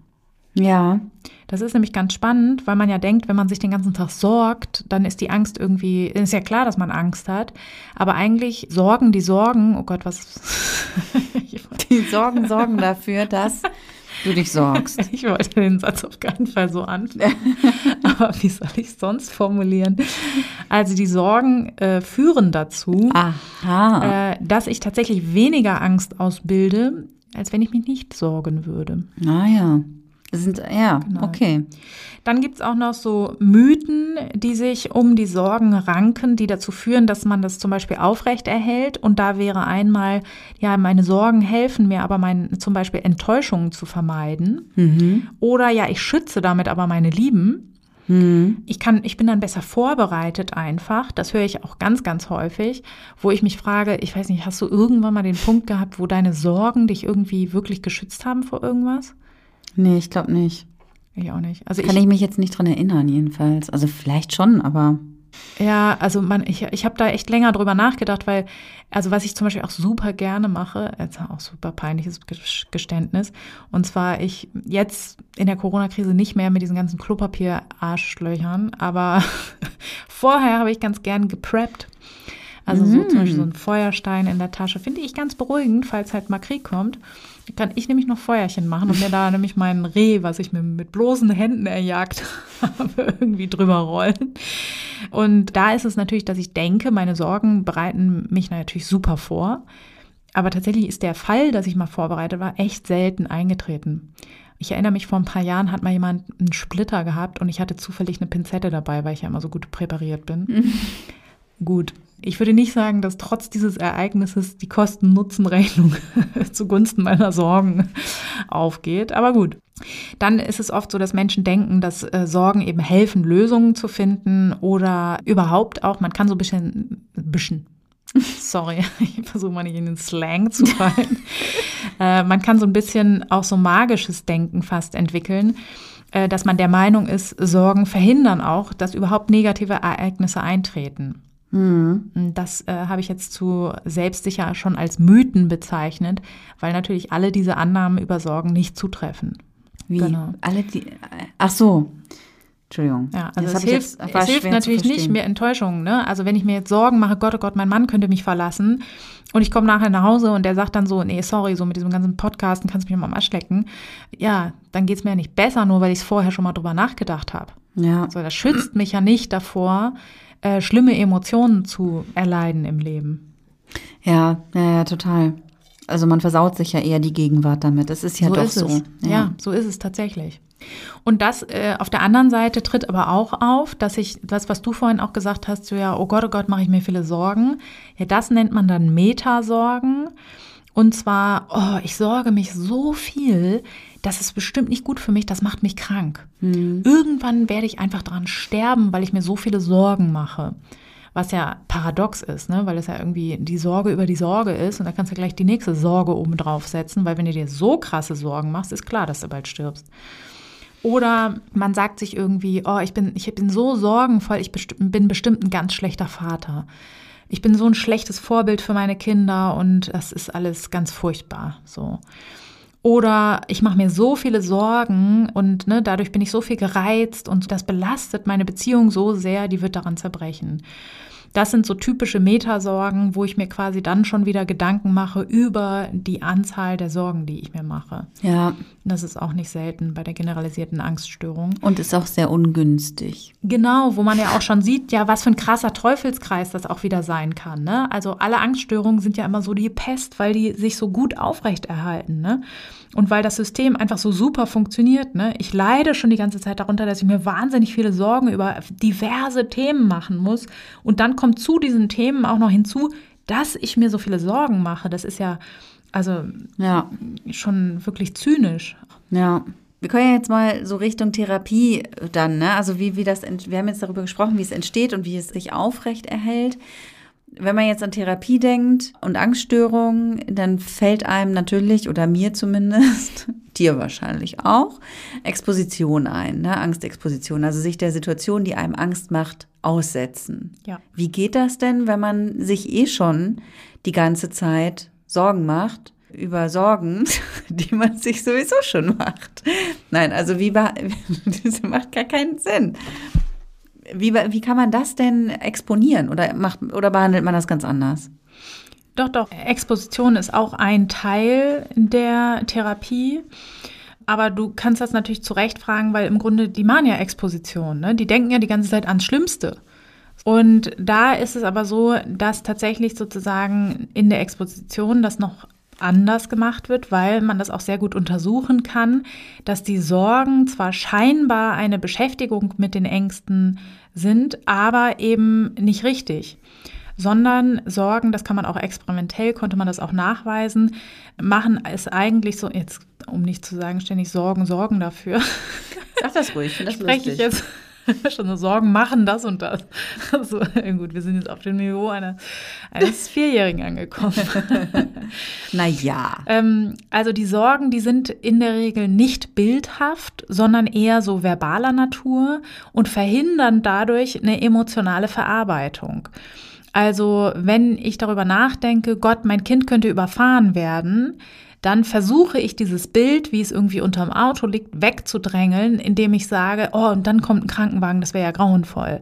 Ja. Das ist nämlich ganz spannend, weil man ja denkt, wenn man sich den ganzen Tag sorgt, dann ist die Angst irgendwie, ist ja klar, dass man Angst hat. Aber eigentlich sorgen die Sorgen, oh Gott, was. die Sorgen sorgen dafür, dass du dich sorgst. Ich wollte den Satz auf keinen Fall so anfangen. Aber wie soll ich es sonst formulieren? Also die Sorgen äh, führen dazu, äh, dass ich tatsächlich weniger Angst ausbilde, als wenn ich mich nicht sorgen würde. Naja. Ah, sind, ja, genau. okay. Dann gibt es auch noch so Mythen, die sich um die Sorgen ranken, die dazu führen, dass man das zum Beispiel aufrecht erhält. Und da wäre einmal, ja, meine Sorgen helfen mir aber mein, zum Beispiel Enttäuschungen zu vermeiden. Mhm. Oder ja, ich schütze damit aber meine Lieben. Mhm. Ich kann, ich bin dann besser vorbereitet einfach. Das höre ich auch ganz, ganz häufig, wo ich mich frage, ich weiß nicht, hast du irgendwann mal den Punkt gehabt, wo deine Sorgen dich irgendwie wirklich geschützt haben vor irgendwas? Nee, ich glaube nicht. Ich auch nicht. Also Kann ich, ich mich jetzt nicht dran erinnern, jedenfalls. Also vielleicht schon, aber. Ja, also man, ich, ich habe da echt länger drüber nachgedacht, weil, also was ich zum Beispiel auch super gerne mache, jetzt auch super peinliches Geständnis, und zwar ich jetzt in der Corona-Krise nicht mehr mit diesen ganzen Klopapier-Arschlöchern, aber vorher habe ich ganz gern gepreppt. Also so zum Beispiel so ein Feuerstein in der Tasche finde ich ganz beruhigend, falls halt mal Krieg kommt. Kann ich nämlich noch Feuerchen machen und mir da nämlich mein Reh, was ich mir mit bloßen Händen erjagt habe, irgendwie drüber rollen. Und da ist es natürlich, dass ich denke, meine Sorgen bereiten mich natürlich super vor. Aber tatsächlich ist der Fall, dass ich mal vorbereitet war, echt selten eingetreten. Ich erinnere mich, vor ein paar Jahren hat mal jemand einen Splitter gehabt und ich hatte zufällig eine Pinzette dabei, weil ich ja immer so gut präpariert bin. Gut, ich würde nicht sagen, dass trotz dieses Ereignisses die Kosten-Nutzen-Rechnung zugunsten meiner Sorgen aufgeht. Aber gut. Dann ist es oft so, dass Menschen denken, dass äh, Sorgen eben helfen, Lösungen zu finden oder überhaupt auch, man kann so ein bisschen, bisschen Sorry, ich versuche mal nicht in den Slang zu fallen. äh, man kann so ein bisschen auch so magisches Denken fast entwickeln, äh, dass man der Meinung ist, Sorgen verhindern auch, dass überhaupt negative Ereignisse eintreten. Mhm. Das äh, habe ich jetzt zu selbstsicher schon als Mythen bezeichnet, weil natürlich alle diese Annahmen über Sorgen nicht zutreffen. Wie? Genau. Alle die. Ach so. Entschuldigung. Ja, also es hilft, jetzt, es hilft natürlich nicht mehr Enttäuschungen. Ne? Also wenn ich mir jetzt Sorgen mache, Gott, oh Gott, mein Mann könnte mich verlassen und ich komme nachher nach Hause und der sagt dann so, nee, sorry, so mit diesem ganzen Podcasten kannst du mich mal am Arsch lecken. Ja, dann geht es mir ja nicht besser, nur weil ich es vorher schon mal drüber nachgedacht habe. Ja. Also das schützt mich ja nicht davor, äh, schlimme Emotionen zu erleiden im Leben. Ja, ja, ja, total. also man versaut sich ja eher die Gegenwart damit. Das ist ja so doch ist so. Es. Ja. ja. so ist es tatsächlich. Und das äh, auf der anderen Seite tritt aber auch auf, dass ich das, was du vorhin auch gesagt hast, so ja, oh Gott, oh Gott, mache ich mir viele Sorgen. Ja, das nennt man dann Metasorgen. Und zwar, oh, ich sorge mich so viel, das ist bestimmt nicht gut für mich, das macht mich krank. Mhm. Irgendwann werde ich einfach daran sterben, weil ich mir so viele Sorgen mache. Was ja paradox ist, ne? weil es ja irgendwie die Sorge über die Sorge ist und da kannst du gleich die nächste Sorge oben drauf setzen, weil wenn du dir so krasse Sorgen machst, ist klar, dass du bald stirbst. Oder man sagt sich irgendwie, oh, ich bin, ich bin so sorgenvoll, ich besti bin bestimmt ein ganz schlechter Vater. Ich bin so ein schlechtes Vorbild für meine Kinder und das ist alles ganz furchtbar. So. Oder ich mache mir so viele Sorgen und ne, dadurch bin ich so viel gereizt und das belastet meine Beziehung so sehr, die wird daran zerbrechen. Das sind so typische Metasorgen, wo ich mir quasi dann schon wieder Gedanken mache über die Anzahl der Sorgen, die ich mir mache. Ja. Das ist auch nicht selten bei der generalisierten Angststörung. Und ist auch sehr ungünstig. Genau, wo man ja auch schon sieht, ja, was für ein krasser Teufelskreis das auch wieder sein kann. Ne? Also alle Angststörungen sind ja immer so die Pest, weil die sich so gut aufrechterhalten. Ne? Und weil das System einfach so super funktioniert, ne? ich leide schon die ganze Zeit darunter, dass ich mir wahnsinnig viele Sorgen über diverse Themen machen muss. Und dann kommt zu diesen Themen auch noch hinzu, dass ich mir so viele Sorgen mache. Das ist ja also ja. schon wirklich zynisch. Ja. Wir können ja jetzt mal so Richtung Therapie dann, ne? Also wie, wie das, wir haben jetzt darüber gesprochen, wie es entsteht und wie es sich aufrecht erhält wenn man jetzt an Therapie denkt und Angststörungen, dann fällt einem natürlich, oder mir zumindest, dir wahrscheinlich auch, Exposition ein, ne? Angstexposition, also sich der Situation, die einem Angst macht, aussetzen. Ja. Wie geht das denn, wenn man sich eh schon die ganze Zeit Sorgen macht? über Sorgen, die man sich sowieso schon macht. Nein, also wie das macht gar keinen Sinn. Wie, wie kann man das denn exponieren oder, macht, oder behandelt man das ganz anders? Doch, doch. Exposition ist auch ein Teil der Therapie. Aber du kannst das natürlich zu Recht fragen, weil im Grunde die machen ja Exposition. Ne? Die denken ja die ganze Zeit ans Schlimmste. Und da ist es aber so, dass tatsächlich sozusagen in der Exposition das noch anders gemacht wird, weil man das auch sehr gut untersuchen kann, dass die Sorgen zwar scheinbar eine Beschäftigung mit den Ängsten sind, aber eben nicht richtig sondern Sorgen, das kann man auch experimentell, konnte man das auch nachweisen, machen es eigentlich so, jetzt um nicht zu sagen, ständig Sorgen, Sorgen dafür. Sag das ruhig, ich finde das Spreche lustig. Ich jetzt schon so Sorgen machen, das und das. Also, gut, wir sind jetzt auf dem Niveau einer, eines Vierjährigen angekommen. naja. Ähm, also die Sorgen, die sind in der Regel nicht bildhaft, sondern eher so verbaler Natur und verhindern dadurch eine emotionale Verarbeitung. Also wenn ich darüber nachdenke, Gott, mein Kind könnte überfahren werden, dann versuche ich dieses Bild, wie es irgendwie unterm Auto liegt, wegzudrängeln, indem ich sage, oh, und dann kommt ein Krankenwagen, das wäre ja grauenvoll.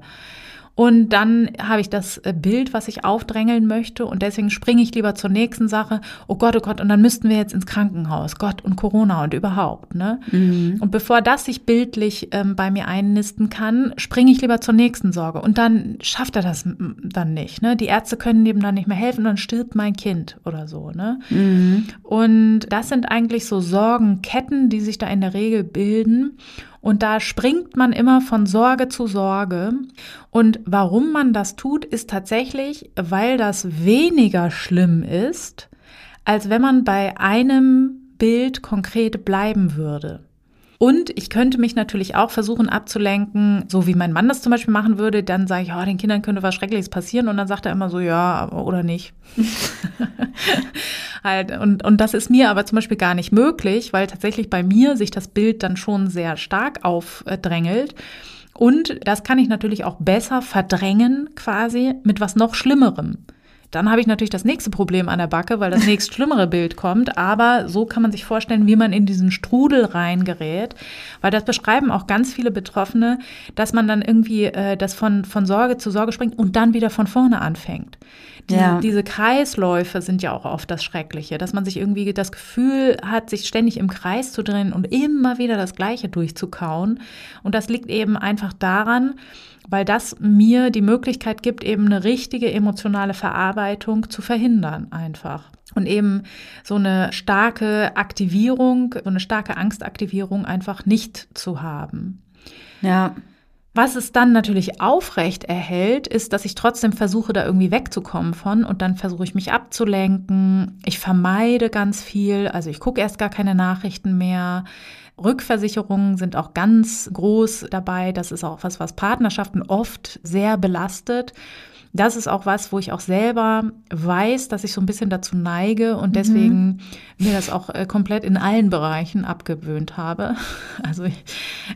Und dann habe ich das äh, Bild, was ich aufdrängeln möchte. Und deswegen springe ich lieber zur nächsten Sache. Oh Gott, oh Gott, und dann müssten wir jetzt ins Krankenhaus. Gott und Corona und überhaupt. Ne? Mhm. Und bevor das sich bildlich ähm, bei mir einnisten kann, springe ich lieber zur nächsten Sorge. Und dann schafft er das dann nicht. Ne? Die Ärzte können dem dann nicht mehr helfen, dann stirbt mein Kind oder so. Ne? Mhm. Und das sind eigentlich so Sorgenketten, die sich da in der Regel bilden. Und da springt man immer von Sorge zu Sorge. Und warum man das tut, ist tatsächlich, weil das weniger schlimm ist, als wenn man bei einem Bild konkret bleiben würde. Und ich könnte mich natürlich auch versuchen abzulenken, so wie mein Mann das zum Beispiel machen würde. Dann sage ich, oh, den Kindern könnte was Schreckliches passieren. Und dann sagt er immer so, ja, oder nicht. halt, und, und das ist mir aber zum Beispiel gar nicht möglich, weil tatsächlich bei mir sich das Bild dann schon sehr stark aufdrängelt. Und das kann ich natürlich auch besser verdrängen quasi mit was noch Schlimmerem. Dann habe ich natürlich das nächste Problem an der Backe, weil das nächst schlimmere Bild kommt. Aber so kann man sich vorstellen, wie man in diesen Strudel reingerät. Weil das beschreiben auch ganz viele Betroffene, dass man dann irgendwie äh, das von, von Sorge zu Sorge springt und dann wieder von vorne anfängt. Die, ja. Diese Kreisläufe sind ja auch oft das Schreckliche, dass man sich irgendwie das Gefühl hat, sich ständig im Kreis zu drehen und immer wieder das Gleiche durchzukauen. Und das liegt eben einfach daran, weil das mir die Möglichkeit gibt, eben eine richtige emotionale Verarbeitung zu verhindern einfach. Und eben so eine starke Aktivierung, so eine starke Angstaktivierung einfach nicht zu haben. Ja. Was es dann natürlich aufrecht erhält, ist, dass ich trotzdem versuche, da irgendwie wegzukommen von und dann versuche ich mich abzulenken. Ich vermeide ganz viel, also ich gucke erst gar keine Nachrichten mehr. Rückversicherungen sind auch ganz groß dabei. Das ist auch was, was Partnerschaften oft sehr belastet das ist auch was, wo ich auch selber weiß, dass ich so ein bisschen dazu neige und mhm. deswegen mhm. mir das auch äh, komplett in allen Bereichen abgewöhnt habe. Also ich,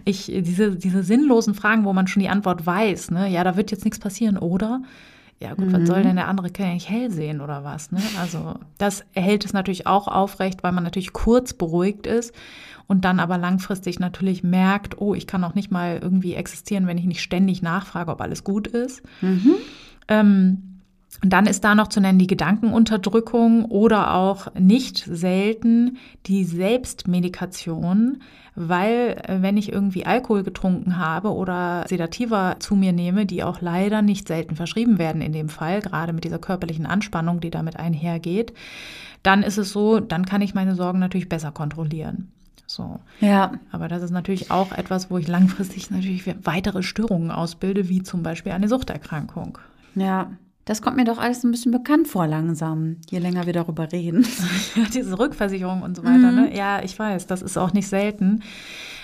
ich, diese, diese sinnlosen Fragen, wo man schon die Antwort weiß, ne, ja, da wird jetzt nichts passieren, oder? Ja gut, mhm. was soll mhm. denn der andere? Kann ja nicht hell sehen oder was? Ne? Also das erhält es natürlich auch aufrecht, weil man natürlich kurz beruhigt ist und dann aber langfristig natürlich merkt, oh, ich kann auch nicht mal irgendwie existieren, wenn ich nicht ständig nachfrage, ob alles gut ist. Mhm. Ähm, dann ist da noch zu nennen die Gedankenunterdrückung oder auch nicht selten die Selbstmedikation, weil äh, wenn ich irgendwie Alkohol getrunken habe oder Sedativa zu mir nehme, die auch leider nicht selten verschrieben werden in dem Fall, gerade mit dieser körperlichen Anspannung, die damit einhergeht, dann ist es so, dann kann ich meine Sorgen natürlich besser kontrollieren. So. Ja. Aber das ist natürlich auch etwas, wo ich langfristig natürlich weitere Störungen ausbilde, wie zum Beispiel eine Suchterkrankung. Ja. Das kommt mir doch alles ein bisschen bekannt vor langsam, je länger wir darüber reden. Ja, diese Rückversicherung und so weiter. Mhm. Ne? Ja, ich weiß, das ist auch nicht selten.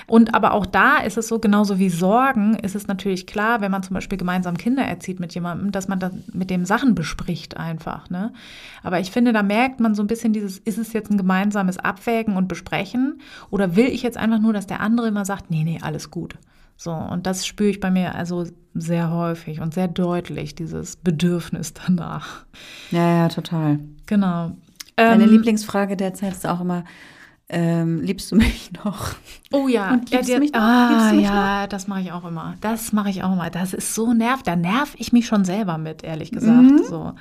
Und aber auch da ist es so, genauso wie Sorgen, ist es natürlich klar, wenn man zum Beispiel gemeinsam Kinder erzieht mit jemandem, dass man dann mit dem Sachen bespricht einfach. Ne? Aber ich finde, da merkt man so ein bisschen dieses, ist es jetzt ein gemeinsames Abwägen und Besprechen oder will ich jetzt einfach nur, dass der andere immer sagt, nee, nee, alles gut. So, und das spüre ich bei mir also sehr häufig und sehr deutlich, dieses Bedürfnis danach. Ja, ja, total. Genau. Meine ähm, Lieblingsfrage derzeit ist auch immer, ähm, liebst du mich noch? Oh ja, und liebst ja, du mich noch? Ah, mich ja, noch? das mache ich auch immer. Das mache ich auch immer. Das ist so nervt. Da nerv ich mich schon selber mit, ehrlich gesagt. Mhm. So,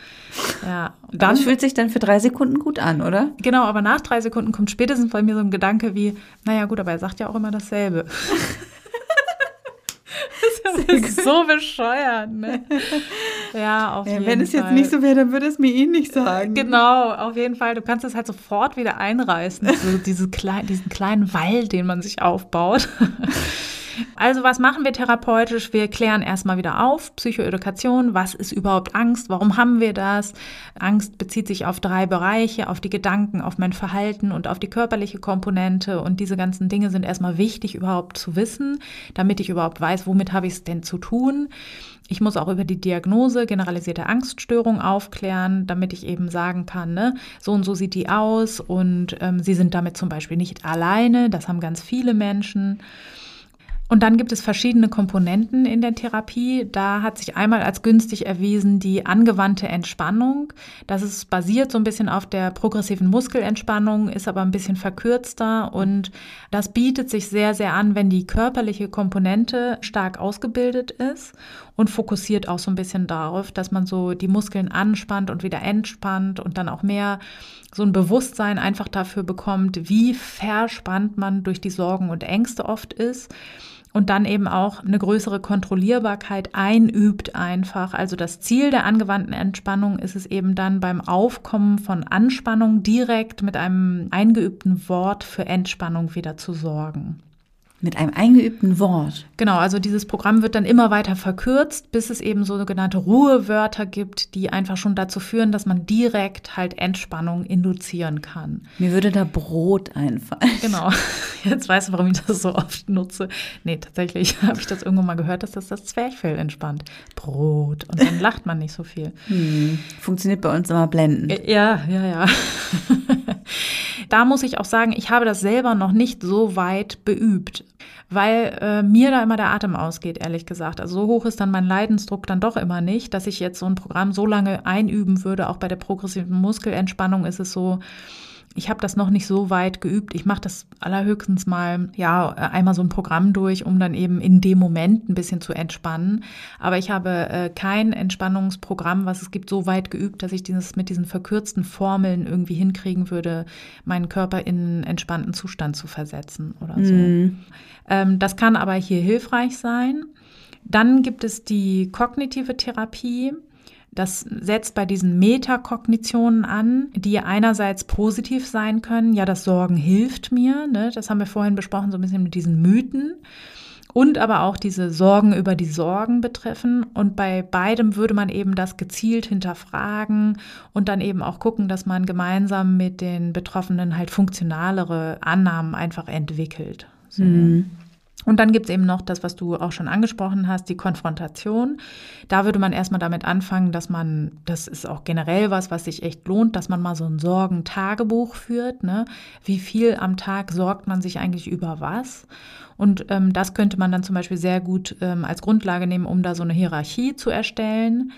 ja. Dann das fühlt sich dann für drei Sekunden gut an, oder? Genau, aber nach drei Sekunden kommt spätestens bei mir so ein Gedanke wie, naja gut, aber er sagt ja auch immer dasselbe. Das ist so bescheuert, ne? Ja, auf ja, jeden Wenn es Fall. jetzt nicht so wäre, dann würde es mir eh nicht sagen. Genau, auf jeden Fall. Du kannst es halt sofort wieder einreißen. So diese klein, diesen kleinen Wall, den man sich aufbaut. Also was machen wir therapeutisch? Wir klären erstmal wieder auf, Psychoedukation, was ist überhaupt Angst, warum haben wir das? Angst bezieht sich auf drei Bereiche, auf die Gedanken, auf mein Verhalten und auf die körperliche Komponente und diese ganzen Dinge sind erstmal wichtig überhaupt zu wissen, damit ich überhaupt weiß, womit habe ich es denn zu tun. Ich muss auch über die Diagnose generalisierte Angststörung aufklären, damit ich eben sagen kann, ne, so und so sieht die aus und ähm, Sie sind damit zum Beispiel nicht alleine. Das haben ganz viele Menschen. Und dann gibt es verschiedene Komponenten in der Therapie. Da hat sich einmal als günstig erwiesen die angewandte Entspannung. Das ist basiert so ein bisschen auf der progressiven Muskelentspannung, ist aber ein bisschen verkürzter und das bietet sich sehr, sehr an, wenn die körperliche Komponente stark ausgebildet ist und fokussiert auch so ein bisschen darauf, dass man so die Muskeln anspannt und wieder entspannt und dann auch mehr so ein Bewusstsein einfach dafür bekommt, wie verspannt man durch die Sorgen und Ängste oft ist und dann eben auch eine größere Kontrollierbarkeit einübt einfach. Also das Ziel der angewandten Entspannung ist es eben dann beim Aufkommen von Anspannung direkt mit einem eingeübten Wort für Entspannung wieder zu sorgen. Mit einem eingeübten Wort. Genau, also dieses Programm wird dann immer weiter verkürzt, bis es eben sogenannte Ruhewörter gibt, die einfach schon dazu führen, dass man direkt halt Entspannung induzieren kann. Mir würde da Brot einfallen. Genau. Jetzt weißt du, warum ich das so oft nutze. Nee, tatsächlich habe ich das irgendwann mal gehört, dass das das Zwerchfell entspannt. Brot. Und dann lacht man nicht so viel. Hm. Funktioniert bei uns immer blenden. Ja, ja, ja. da muss ich auch sagen, ich habe das selber noch nicht so weit beübt weil äh, mir da immer der Atem ausgeht, ehrlich gesagt. Also so hoch ist dann mein Leidensdruck dann doch immer nicht, dass ich jetzt so ein Programm so lange einüben würde. Auch bei der progressiven Muskelentspannung ist es so, ich habe das noch nicht so weit geübt. Ich mache das allerhöchstens mal, ja, einmal so ein Programm durch, um dann eben in dem Moment ein bisschen zu entspannen. Aber ich habe äh, kein Entspannungsprogramm, was es gibt, so weit geübt, dass ich dieses mit diesen verkürzten Formeln irgendwie hinkriegen würde, meinen Körper in einen entspannten Zustand zu versetzen oder so. Mhm. Ähm, das kann aber hier hilfreich sein. Dann gibt es die kognitive Therapie. Das setzt bei diesen Metakognitionen an, die einerseits positiv sein können. Ja, das Sorgen hilft mir. Ne? Das haben wir vorhin besprochen, so ein bisschen mit diesen Mythen und aber auch diese Sorgen über die Sorgen betreffen. Und bei beidem würde man eben das gezielt hinterfragen und dann eben auch gucken, dass man gemeinsam mit den Betroffenen halt funktionalere Annahmen einfach entwickelt. So. Mhm. Und dann gibt es eben noch das, was du auch schon angesprochen hast, die Konfrontation. Da würde man erstmal damit anfangen, dass man, das ist auch generell was, was sich echt lohnt, dass man mal so ein Sorgentagebuch führt. Ne? Wie viel am Tag sorgt man sich eigentlich über was? Und ähm, das könnte man dann zum Beispiel sehr gut ähm, als Grundlage nehmen, um da so eine Hierarchie zu erstellen.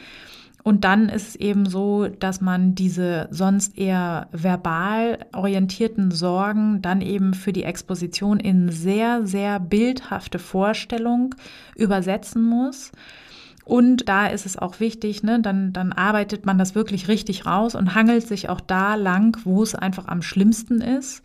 Und dann ist es eben so, dass man diese sonst eher verbal orientierten Sorgen dann eben für die Exposition in sehr, sehr bildhafte Vorstellung übersetzen muss. Und da ist es auch wichtig, ne, dann, dann arbeitet man das wirklich richtig raus und hangelt sich auch da lang, wo es einfach am schlimmsten ist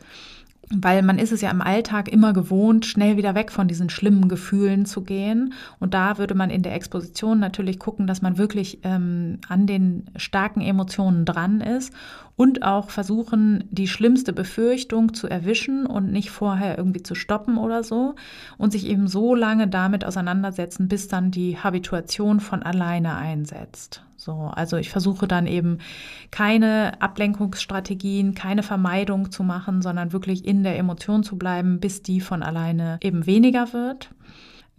weil man ist es ja im Alltag immer gewohnt, schnell wieder weg von diesen schlimmen Gefühlen zu gehen. Und da würde man in der Exposition natürlich gucken, dass man wirklich ähm, an den starken Emotionen dran ist und auch versuchen, die schlimmste Befürchtung zu erwischen und nicht vorher irgendwie zu stoppen oder so und sich eben so lange damit auseinandersetzen, bis dann die Habituation von alleine einsetzt. So, also ich versuche dann eben keine Ablenkungsstrategien, keine Vermeidung zu machen, sondern wirklich in der Emotion zu bleiben, bis die von alleine eben weniger wird.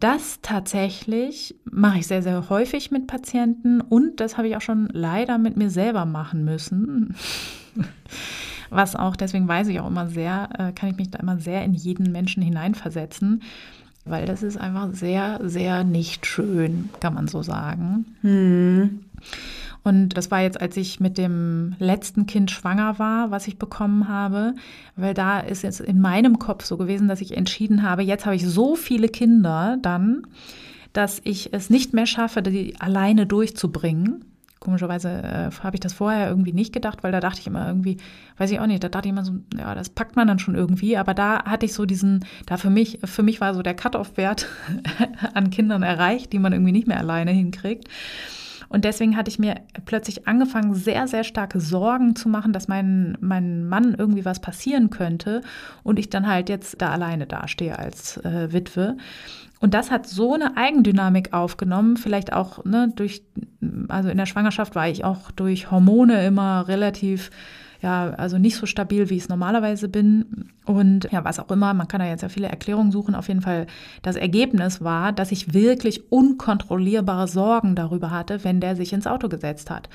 Das tatsächlich mache ich sehr, sehr häufig mit Patienten und das habe ich auch schon leider mit mir selber machen müssen. Was auch, deswegen weiß ich auch immer sehr, äh, kann ich mich da immer sehr in jeden Menschen hineinversetzen, weil das ist einfach sehr, sehr nicht schön, kann man so sagen. Hm. Und das war jetzt, als ich mit dem letzten Kind schwanger war, was ich bekommen habe, weil da ist jetzt in meinem Kopf so gewesen, dass ich entschieden habe, jetzt habe ich so viele Kinder dann, dass ich es nicht mehr schaffe, die alleine durchzubringen. Komischerweise äh, habe ich das vorher irgendwie nicht gedacht, weil da dachte ich immer irgendwie, weiß ich auch nicht, da dachte ich immer so, ja, das packt man dann schon irgendwie. Aber da hatte ich so diesen, da für mich, für mich war so der Cut-off-Wert an Kindern erreicht, die man irgendwie nicht mehr alleine hinkriegt. Und deswegen hatte ich mir plötzlich angefangen, sehr, sehr starke Sorgen zu machen, dass mein, mein Mann irgendwie was passieren könnte und ich dann halt jetzt da alleine dastehe als äh, Witwe. Und das hat so eine Eigendynamik aufgenommen, vielleicht auch ne, durch, also in der Schwangerschaft war ich auch durch Hormone immer relativ ja, also nicht so stabil, wie ich es normalerweise bin. Und ja, was auch immer, man kann da jetzt ja viele Erklärungen suchen. Auf jeden Fall, das Ergebnis war, dass ich wirklich unkontrollierbare Sorgen darüber hatte, wenn der sich ins Auto gesetzt hat.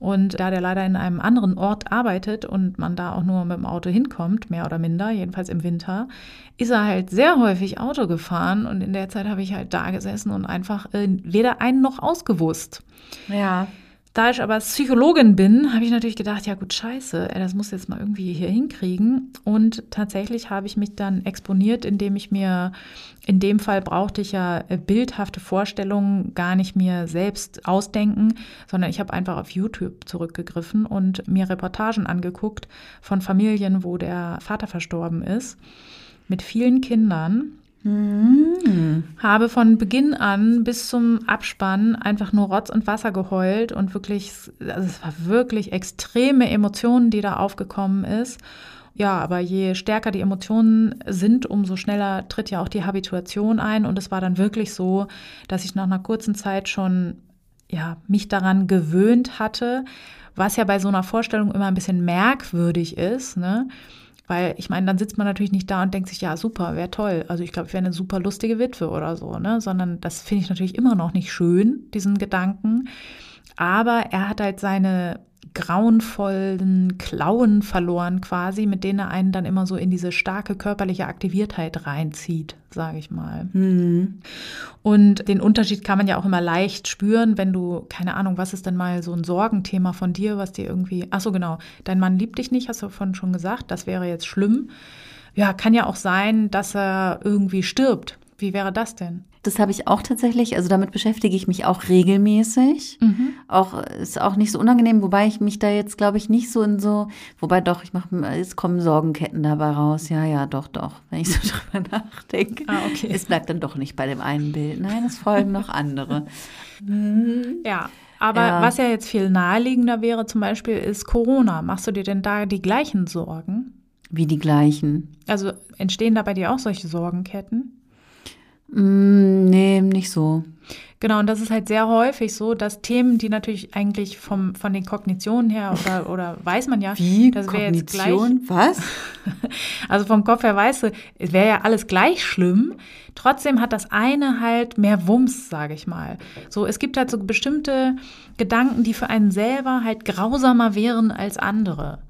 Und da der leider in einem anderen Ort arbeitet und man da auch nur mit dem Auto hinkommt, mehr oder minder, jedenfalls im Winter, ist er halt sehr häufig Auto gefahren und in der Zeit habe ich halt da gesessen und einfach äh, weder einen noch ausgewusst. Ja. Da ich aber Psychologin bin, habe ich natürlich gedacht, ja gut, scheiße, das muss jetzt mal irgendwie hier hinkriegen. Und tatsächlich habe ich mich dann exponiert, indem ich mir, in dem Fall brauchte ich ja äh, bildhafte Vorstellungen gar nicht mir selbst ausdenken, sondern ich habe einfach auf YouTube zurückgegriffen und mir Reportagen angeguckt von Familien, wo der Vater verstorben ist, mit vielen Kindern Mhm. Habe von Beginn an bis zum Abspann einfach nur Rotz und Wasser geheult und wirklich, also es war wirklich extreme Emotionen, die da aufgekommen ist. Ja, aber je stärker die Emotionen sind, umso schneller tritt ja auch die Habituation ein. Und es war dann wirklich so, dass ich nach einer kurzen Zeit schon ja, mich daran gewöhnt hatte, was ja bei so einer Vorstellung immer ein bisschen merkwürdig ist. Ne? Weil ich meine, dann sitzt man natürlich nicht da und denkt sich, ja, super, wäre toll. Also ich glaube, ich wäre eine super lustige Witwe oder so, ne? Sondern das finde ich natürlich immer noch nicht schön, diesen Gedanken. Aber er hat halt seine grauenvollen Klauen verloren quasi, mit denen er einen dann immer so in diese starke körperliche Aktiviertheit reinzieht, sage ich mal. Mhm. Und den Unterschied kann man ja auch immer leicht spüren, wenn du, keine Ahnung, was ist denn mal so ein Sorgenthema von dir, was dir irgendwie, ach so genau, dein Mann liebt dich nicht, hast du vorhin schon gesagt, das wäre jetzt schlimm. Ja, kann ja auch sein, dass er irgendwie stirbt. Wie wäre das denn? Das habe ich auch tatsächlich, also damit beschäftige ich mich auch regelmäßig. Mhm. Auch ist auch nicht so unangenehm, wobei ich mich da jetzt, glaube ich, nicht so in so, wobei doch, ich mache, es kommen Sorgenketten dabei raus. Ja, ja, doch, doch, wenn ich so drüber nachdenke. Ah, okay. Es bleibt dann doch nicht bei dem einen Bild. Nein, es folgen noch andere. Mhm. Ja. Aber Ja. was ja jetzt viel naheliegender wäre, zum Beispiel, ist Corona. Machst du dir denn da die gleichen Sorgen? Wie die gleichen. Also entstehen da bei dir auch solche Sorgenketten? Mm, nee, nicht so. Genau, und das ist halt sehr häufig so, dass Themen, die natürlich eigentlich vom, von den Kognitionen her oder, oder weiß man ja, Wie? das wäre jetzt gleich? Was? also vom Kopf her weißt du, es wäre ja alles gleich schlimm. Trotzdem hat das eine halt mehr Wumms, sage ich mal. So, es gibt halt so bestimmte Gedanken, die für einen selber halt grausamer wären als andere.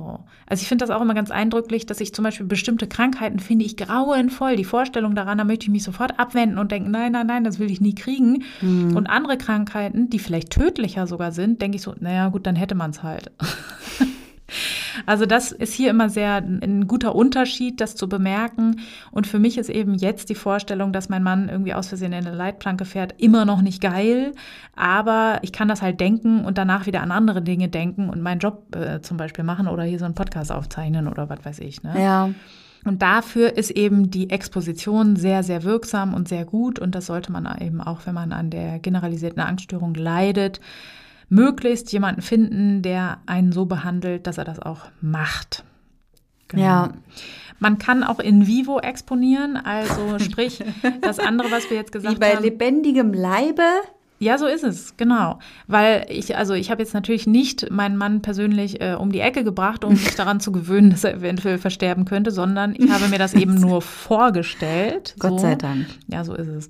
So. Also ich finde das auch immer ganz eindrücklich, dass ich zum Beispiel bestimmte Krankheiten finde ich grauenvoll. Die Vorstellung daran, da möchte ich mich sofort abwenden und denken, nein, nein, nein, das will ich nie kriegen. Und andere Krankheiten, die vielleicht tödlicher sogar sind, denke ich so, naja, gut, dann hätte man es halt. Also das ist hier immer sehr ein guter Unterschied, das zu bemerken. Und für mich ist eben jetzt die Vorstellung, dass mein Mann irgendwie aus Versehen in eine Leitplanke fährt, immer noch nicht geil. Aber ich kann das halt denken und danach wieder an andere Dinge denken und meinen Job äh, zum Beispiel machen oder hier so einen Podcast aufzeichnen oder was weiß ich. Ne? Ja. Und dafür ist eben die Exposition sehr, sehr wirksam und sehr gut. Und das sollte man eben auch, wenn man an der generalisierten Angststörung leidet, möglichst jemanden finden, der einen so behandelt, dass er das auch macht. Genau. Ja. Man kann auch in vivo exponieren, also sprich das andere, was wir jetzt gesagt Wie bei haben. lebendigem Leibe? Ja, so ist es, genau. Weil ich, also ich habe jetzt natürlich nicht meinen Mann persönlich äh, um die Ecke gebracht, um mich daran zu gewöhnen, dass er eventuell versterben könnte, sondern ich habe mir das eben nur vorgestellt. Gott so. sei Dank. Ja, so ist es.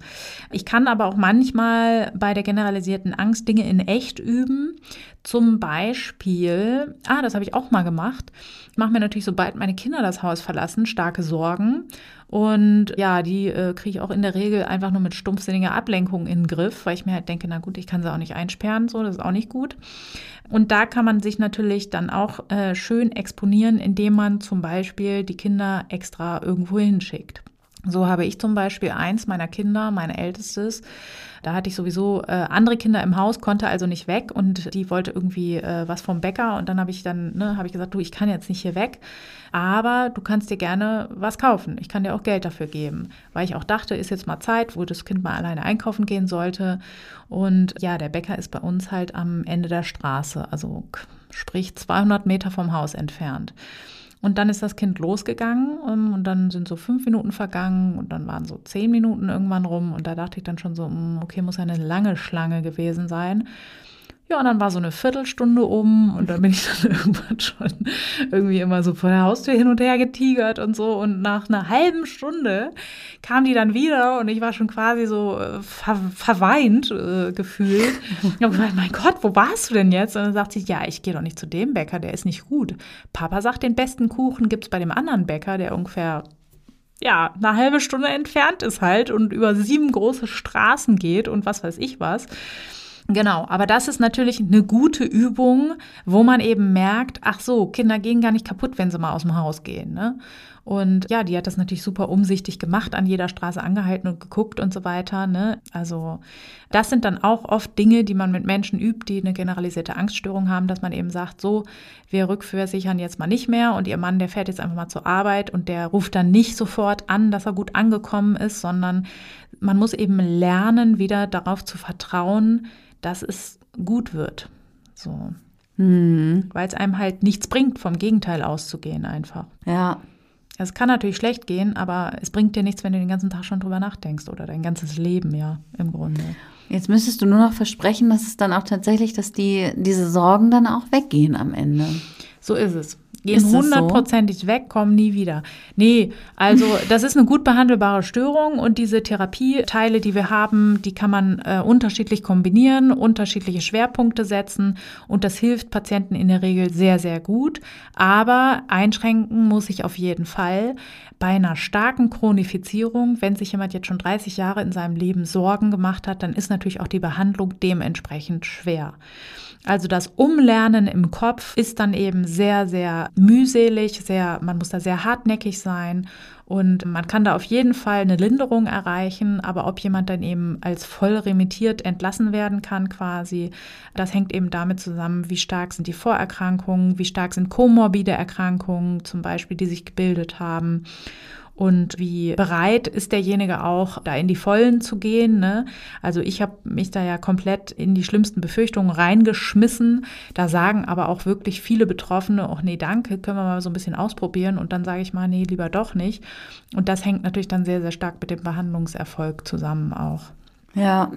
Ich kann aber auch manchmal bei der generalisierten Angst Dinge in echt üben. Zum Beispiel, ah, das habe ich auch mal gemacht. Ich mache mir natürlich, sobald meine Kinder das Haus verlassen, starke Sorgen. Und ja, die äh, kriege ich auch in der Regel einfach nur mit stumpfsinniger Ablenkung in den Griff, weil ich mir halt denke, na gut, ich kann sie auch nicht einsperren, so, das ist auch nicht gut. Und da kann man sich natürlich dann auch äh, schön exponieren, indem man zum Beispiel die Kinder extra irgendwo hinschickt. So habe ich zum Beispiel eins meiner Kinder, mein ältestes, da hatte ich sowieso äh, andere Kinder im Haus, konnte also nicht weg und die wollte irgendwie äh, was vom Bäcker und dann habe ich dann, ne, habe ich gesagt, du, ich kann jetzt nicht hier weg, aber du kannst dir gerne was kaufen. Ich kann dir auch Geld dafür geben, weil ich auch dachte, ist jetzt mal Zeit, wo das Kind mal alleine einkaufen gehen sollte. Und ja, der Bäcker ist bei uns halt am Ende der Straße, also sprich 200 Meter vom Haus entfernt. Und dann ist das Kind losgegangen um, und dann sind so fünf Minuten vergangen und dann waren so zehn Minuten irgendwann rum und da dachte ich dann schon so, mm, okay, muss ja eine lange Schlange gewesen sein. Ja, und dann war so eine Viertelstunde um und dann bin ich dann irgendwann schon irgendwie immer so vor der Haustür hin und her getigert und so. Und nach einer halben Stunde kam die dann wieder und ich war schon quasi so äh, ver verweint äh, gefühlt. Ich habe gesagt, mein Gott, wo warst du denn jetzt? Und dann sagt sie, ja, ich gehe doch nicht zu dem Bäcker, der ist nicht gut. Papa sagt, den besten Kuchen gibt's bei dem anderen Bäcker, der ungefähr ja, eine halbe Stunde entfernt ist halt und über sieben große Straßen geht und was weiß ich was. Genau, aber das ist natürlich eine gute Übung, wo man eben merkt, ach so, Kinder gehen gar nicht kaputt, wenn sie mal aus dem Haus gehen. Ne? Und ja, die hat das natürlich super umsichtig gemacht, an jeder Straße angehalten und geguckt und so weiter. Ne? Also das sind dann auch oft Dinge, die man mit Menschen übt, die eine generalisierte Angststörung haben, dass man eben sagt, so, wir rückversichern jetzt mal nicht mehr und ihr Mann, der fährt jetzt einfach mal zur Arbeit und der ruft dann nicht sofort an, dass er gut angekommen ist, sondern man muss eben lernen, wieder darauf zu vertrauen, dass es gut wird. So. Hm. Weil es einem halt nichts bringt, vom Gegenteil auszugehen einfach. Ja. Es kann natürlich schlecht gehen, aber es bringt dir nichts, wenn du den ganzen Tag schon drüber nachdenkst oder dein ganzes Leben, ja, im Grunde. Jetzt müsstest du nur noch versprechen, dass es dann auch tatsächlich, dass die, diese Sorgen dann auch weggehen am Ende. So ist es. Gehen das so? hundertprozentig weg, kommen nie wieder. Nee, also das ist eine gut behandelbare Störung und diese Therapieteile, die wir haben, die kann man äh, unterschiedlich kombinieren, unterschiedliche Schwerpunkte setzen und das hilft Patienten in der Regel sehr, sehr gut. Aber einschränken muss ich auf jeden Fall bei einer starken Chronifizierung, wenn sich jemand jetzt schon 30 Jahre in seinem Leben Sorgen gemacht hat, dann ist natürlich auch die Behandlung dementsprechend schwer. Also das Umlernen im Kopf ist dann eben sehr, sehr mühselig, sehr, man muss da sehr hartnäckig sein und man kann da auf jeden Fall eine Linderung erreichen, aber ob jemand dann eben als voll remittiert entlassen werden kann quasi, das hängt eben damit zusammen, wie stark sind die Vorerkrankungen, wie stark sind komorbide Erkrankungen zum Beispiel, die sich gebildet haben. Und wie bereit ist derjenige auch, da in die Vollen zu gehen. Ne? Also ich habe mich da ja komplett in die schlimmsten Befürchtungen reingeschmissen. Da sagen aber auch wirklich viele Betroffene, ach nee, danke, können wir mal so ein bisschen ausprobieren. Und dann sage ich mal, nee, lieber doch nicht. Und das hängt natürlich dann sehr, sehr stark mit dem Behandlungserfolg zusammen auch. Ja,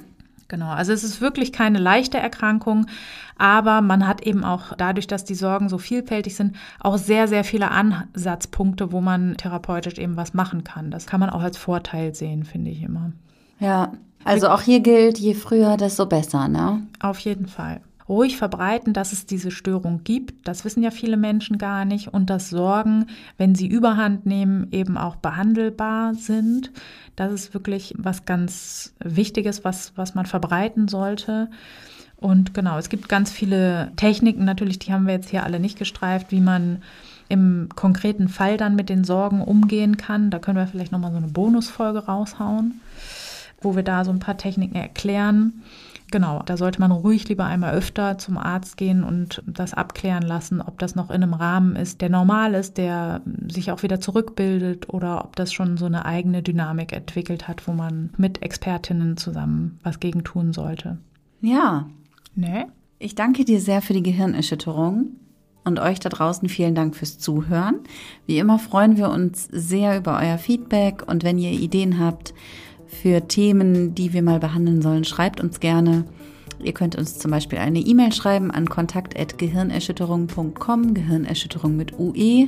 Genau, also es ist wirklich keine leichte Erkrankung, aber man hat eben auch dadurch, dass die Sorgen so vielfältig sind, auch sehr, sehr viele Ansatzpunkte, wo man therapeutisch eben was machen kann. Das kann man auch als Vorteil sehen, finde ich immer. Ja, also auch hier gilt, je früher, desto besser, ne? Auf jeden Fall ruhig verbreiten, dass es diese Störung gibt. Das wissen ja viele Menschen gar nicht. Und dass Sorgen, wenn sie überhand nehmen, eben auch behandelbar sind. Das ist wirklich was ganz Wichtiges, was, was man verbreiten sollte. Und genau, es gibt ganz viele Techniken, natürlich, die haben wir jetzt hier alle nicht gestreift, wie man im konkreten Fall dann mit den Sorgen umgehen kann. Da können wir vielleicht nochmal so eine Bonusfolge raushauen, wo wir da so ein paar Techniken erklären. Genau, da sollte man ruhig lieber einmal öfter zum Arzt gehen und das abklären lassen, ob das noch in einem Rahmen ist, der normal ist, der sich auch wieder zurückbildet oder ob das schon so eine eigene Dynamik entwickelt hat, wo man mit Expertinnen zusammen was gegen tun sollte. Ja. Ne? Ich danke dir sehr für die Gehirnerschütterung. Und euch da draußen vielen Dank fürs Zuhören. Wie immer freuen wir uns sehr über euer Feedback und wenn ihr Ideen habt, für Themen, die wir mal behandeln sollen, schreibt uns gerne. Ihr könnt uns zum Beispiel eine E-Mail schreiben an kontakt.gehirnerschütterung.com, Gehirnerschütterung mit UE.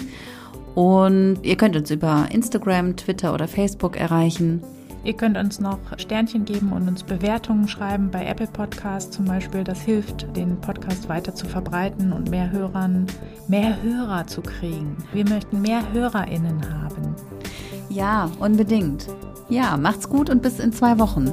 Und ihr könnt uns über Instagram, Twitter oder Facebook erreichen. Ihr könnt uns noch Sternchen geben und uns Bewertungen schreiben bei Apple Podcasts zum Beispiel. Das hilft, den Podcast weiter zu verbreiten und mehr Hörern, mehr Hörer zu kriegen. Wir möchten mehr HörerInnen haben. Ja, unbedingt. Ja, macht's gut und bis in zwei Wochen.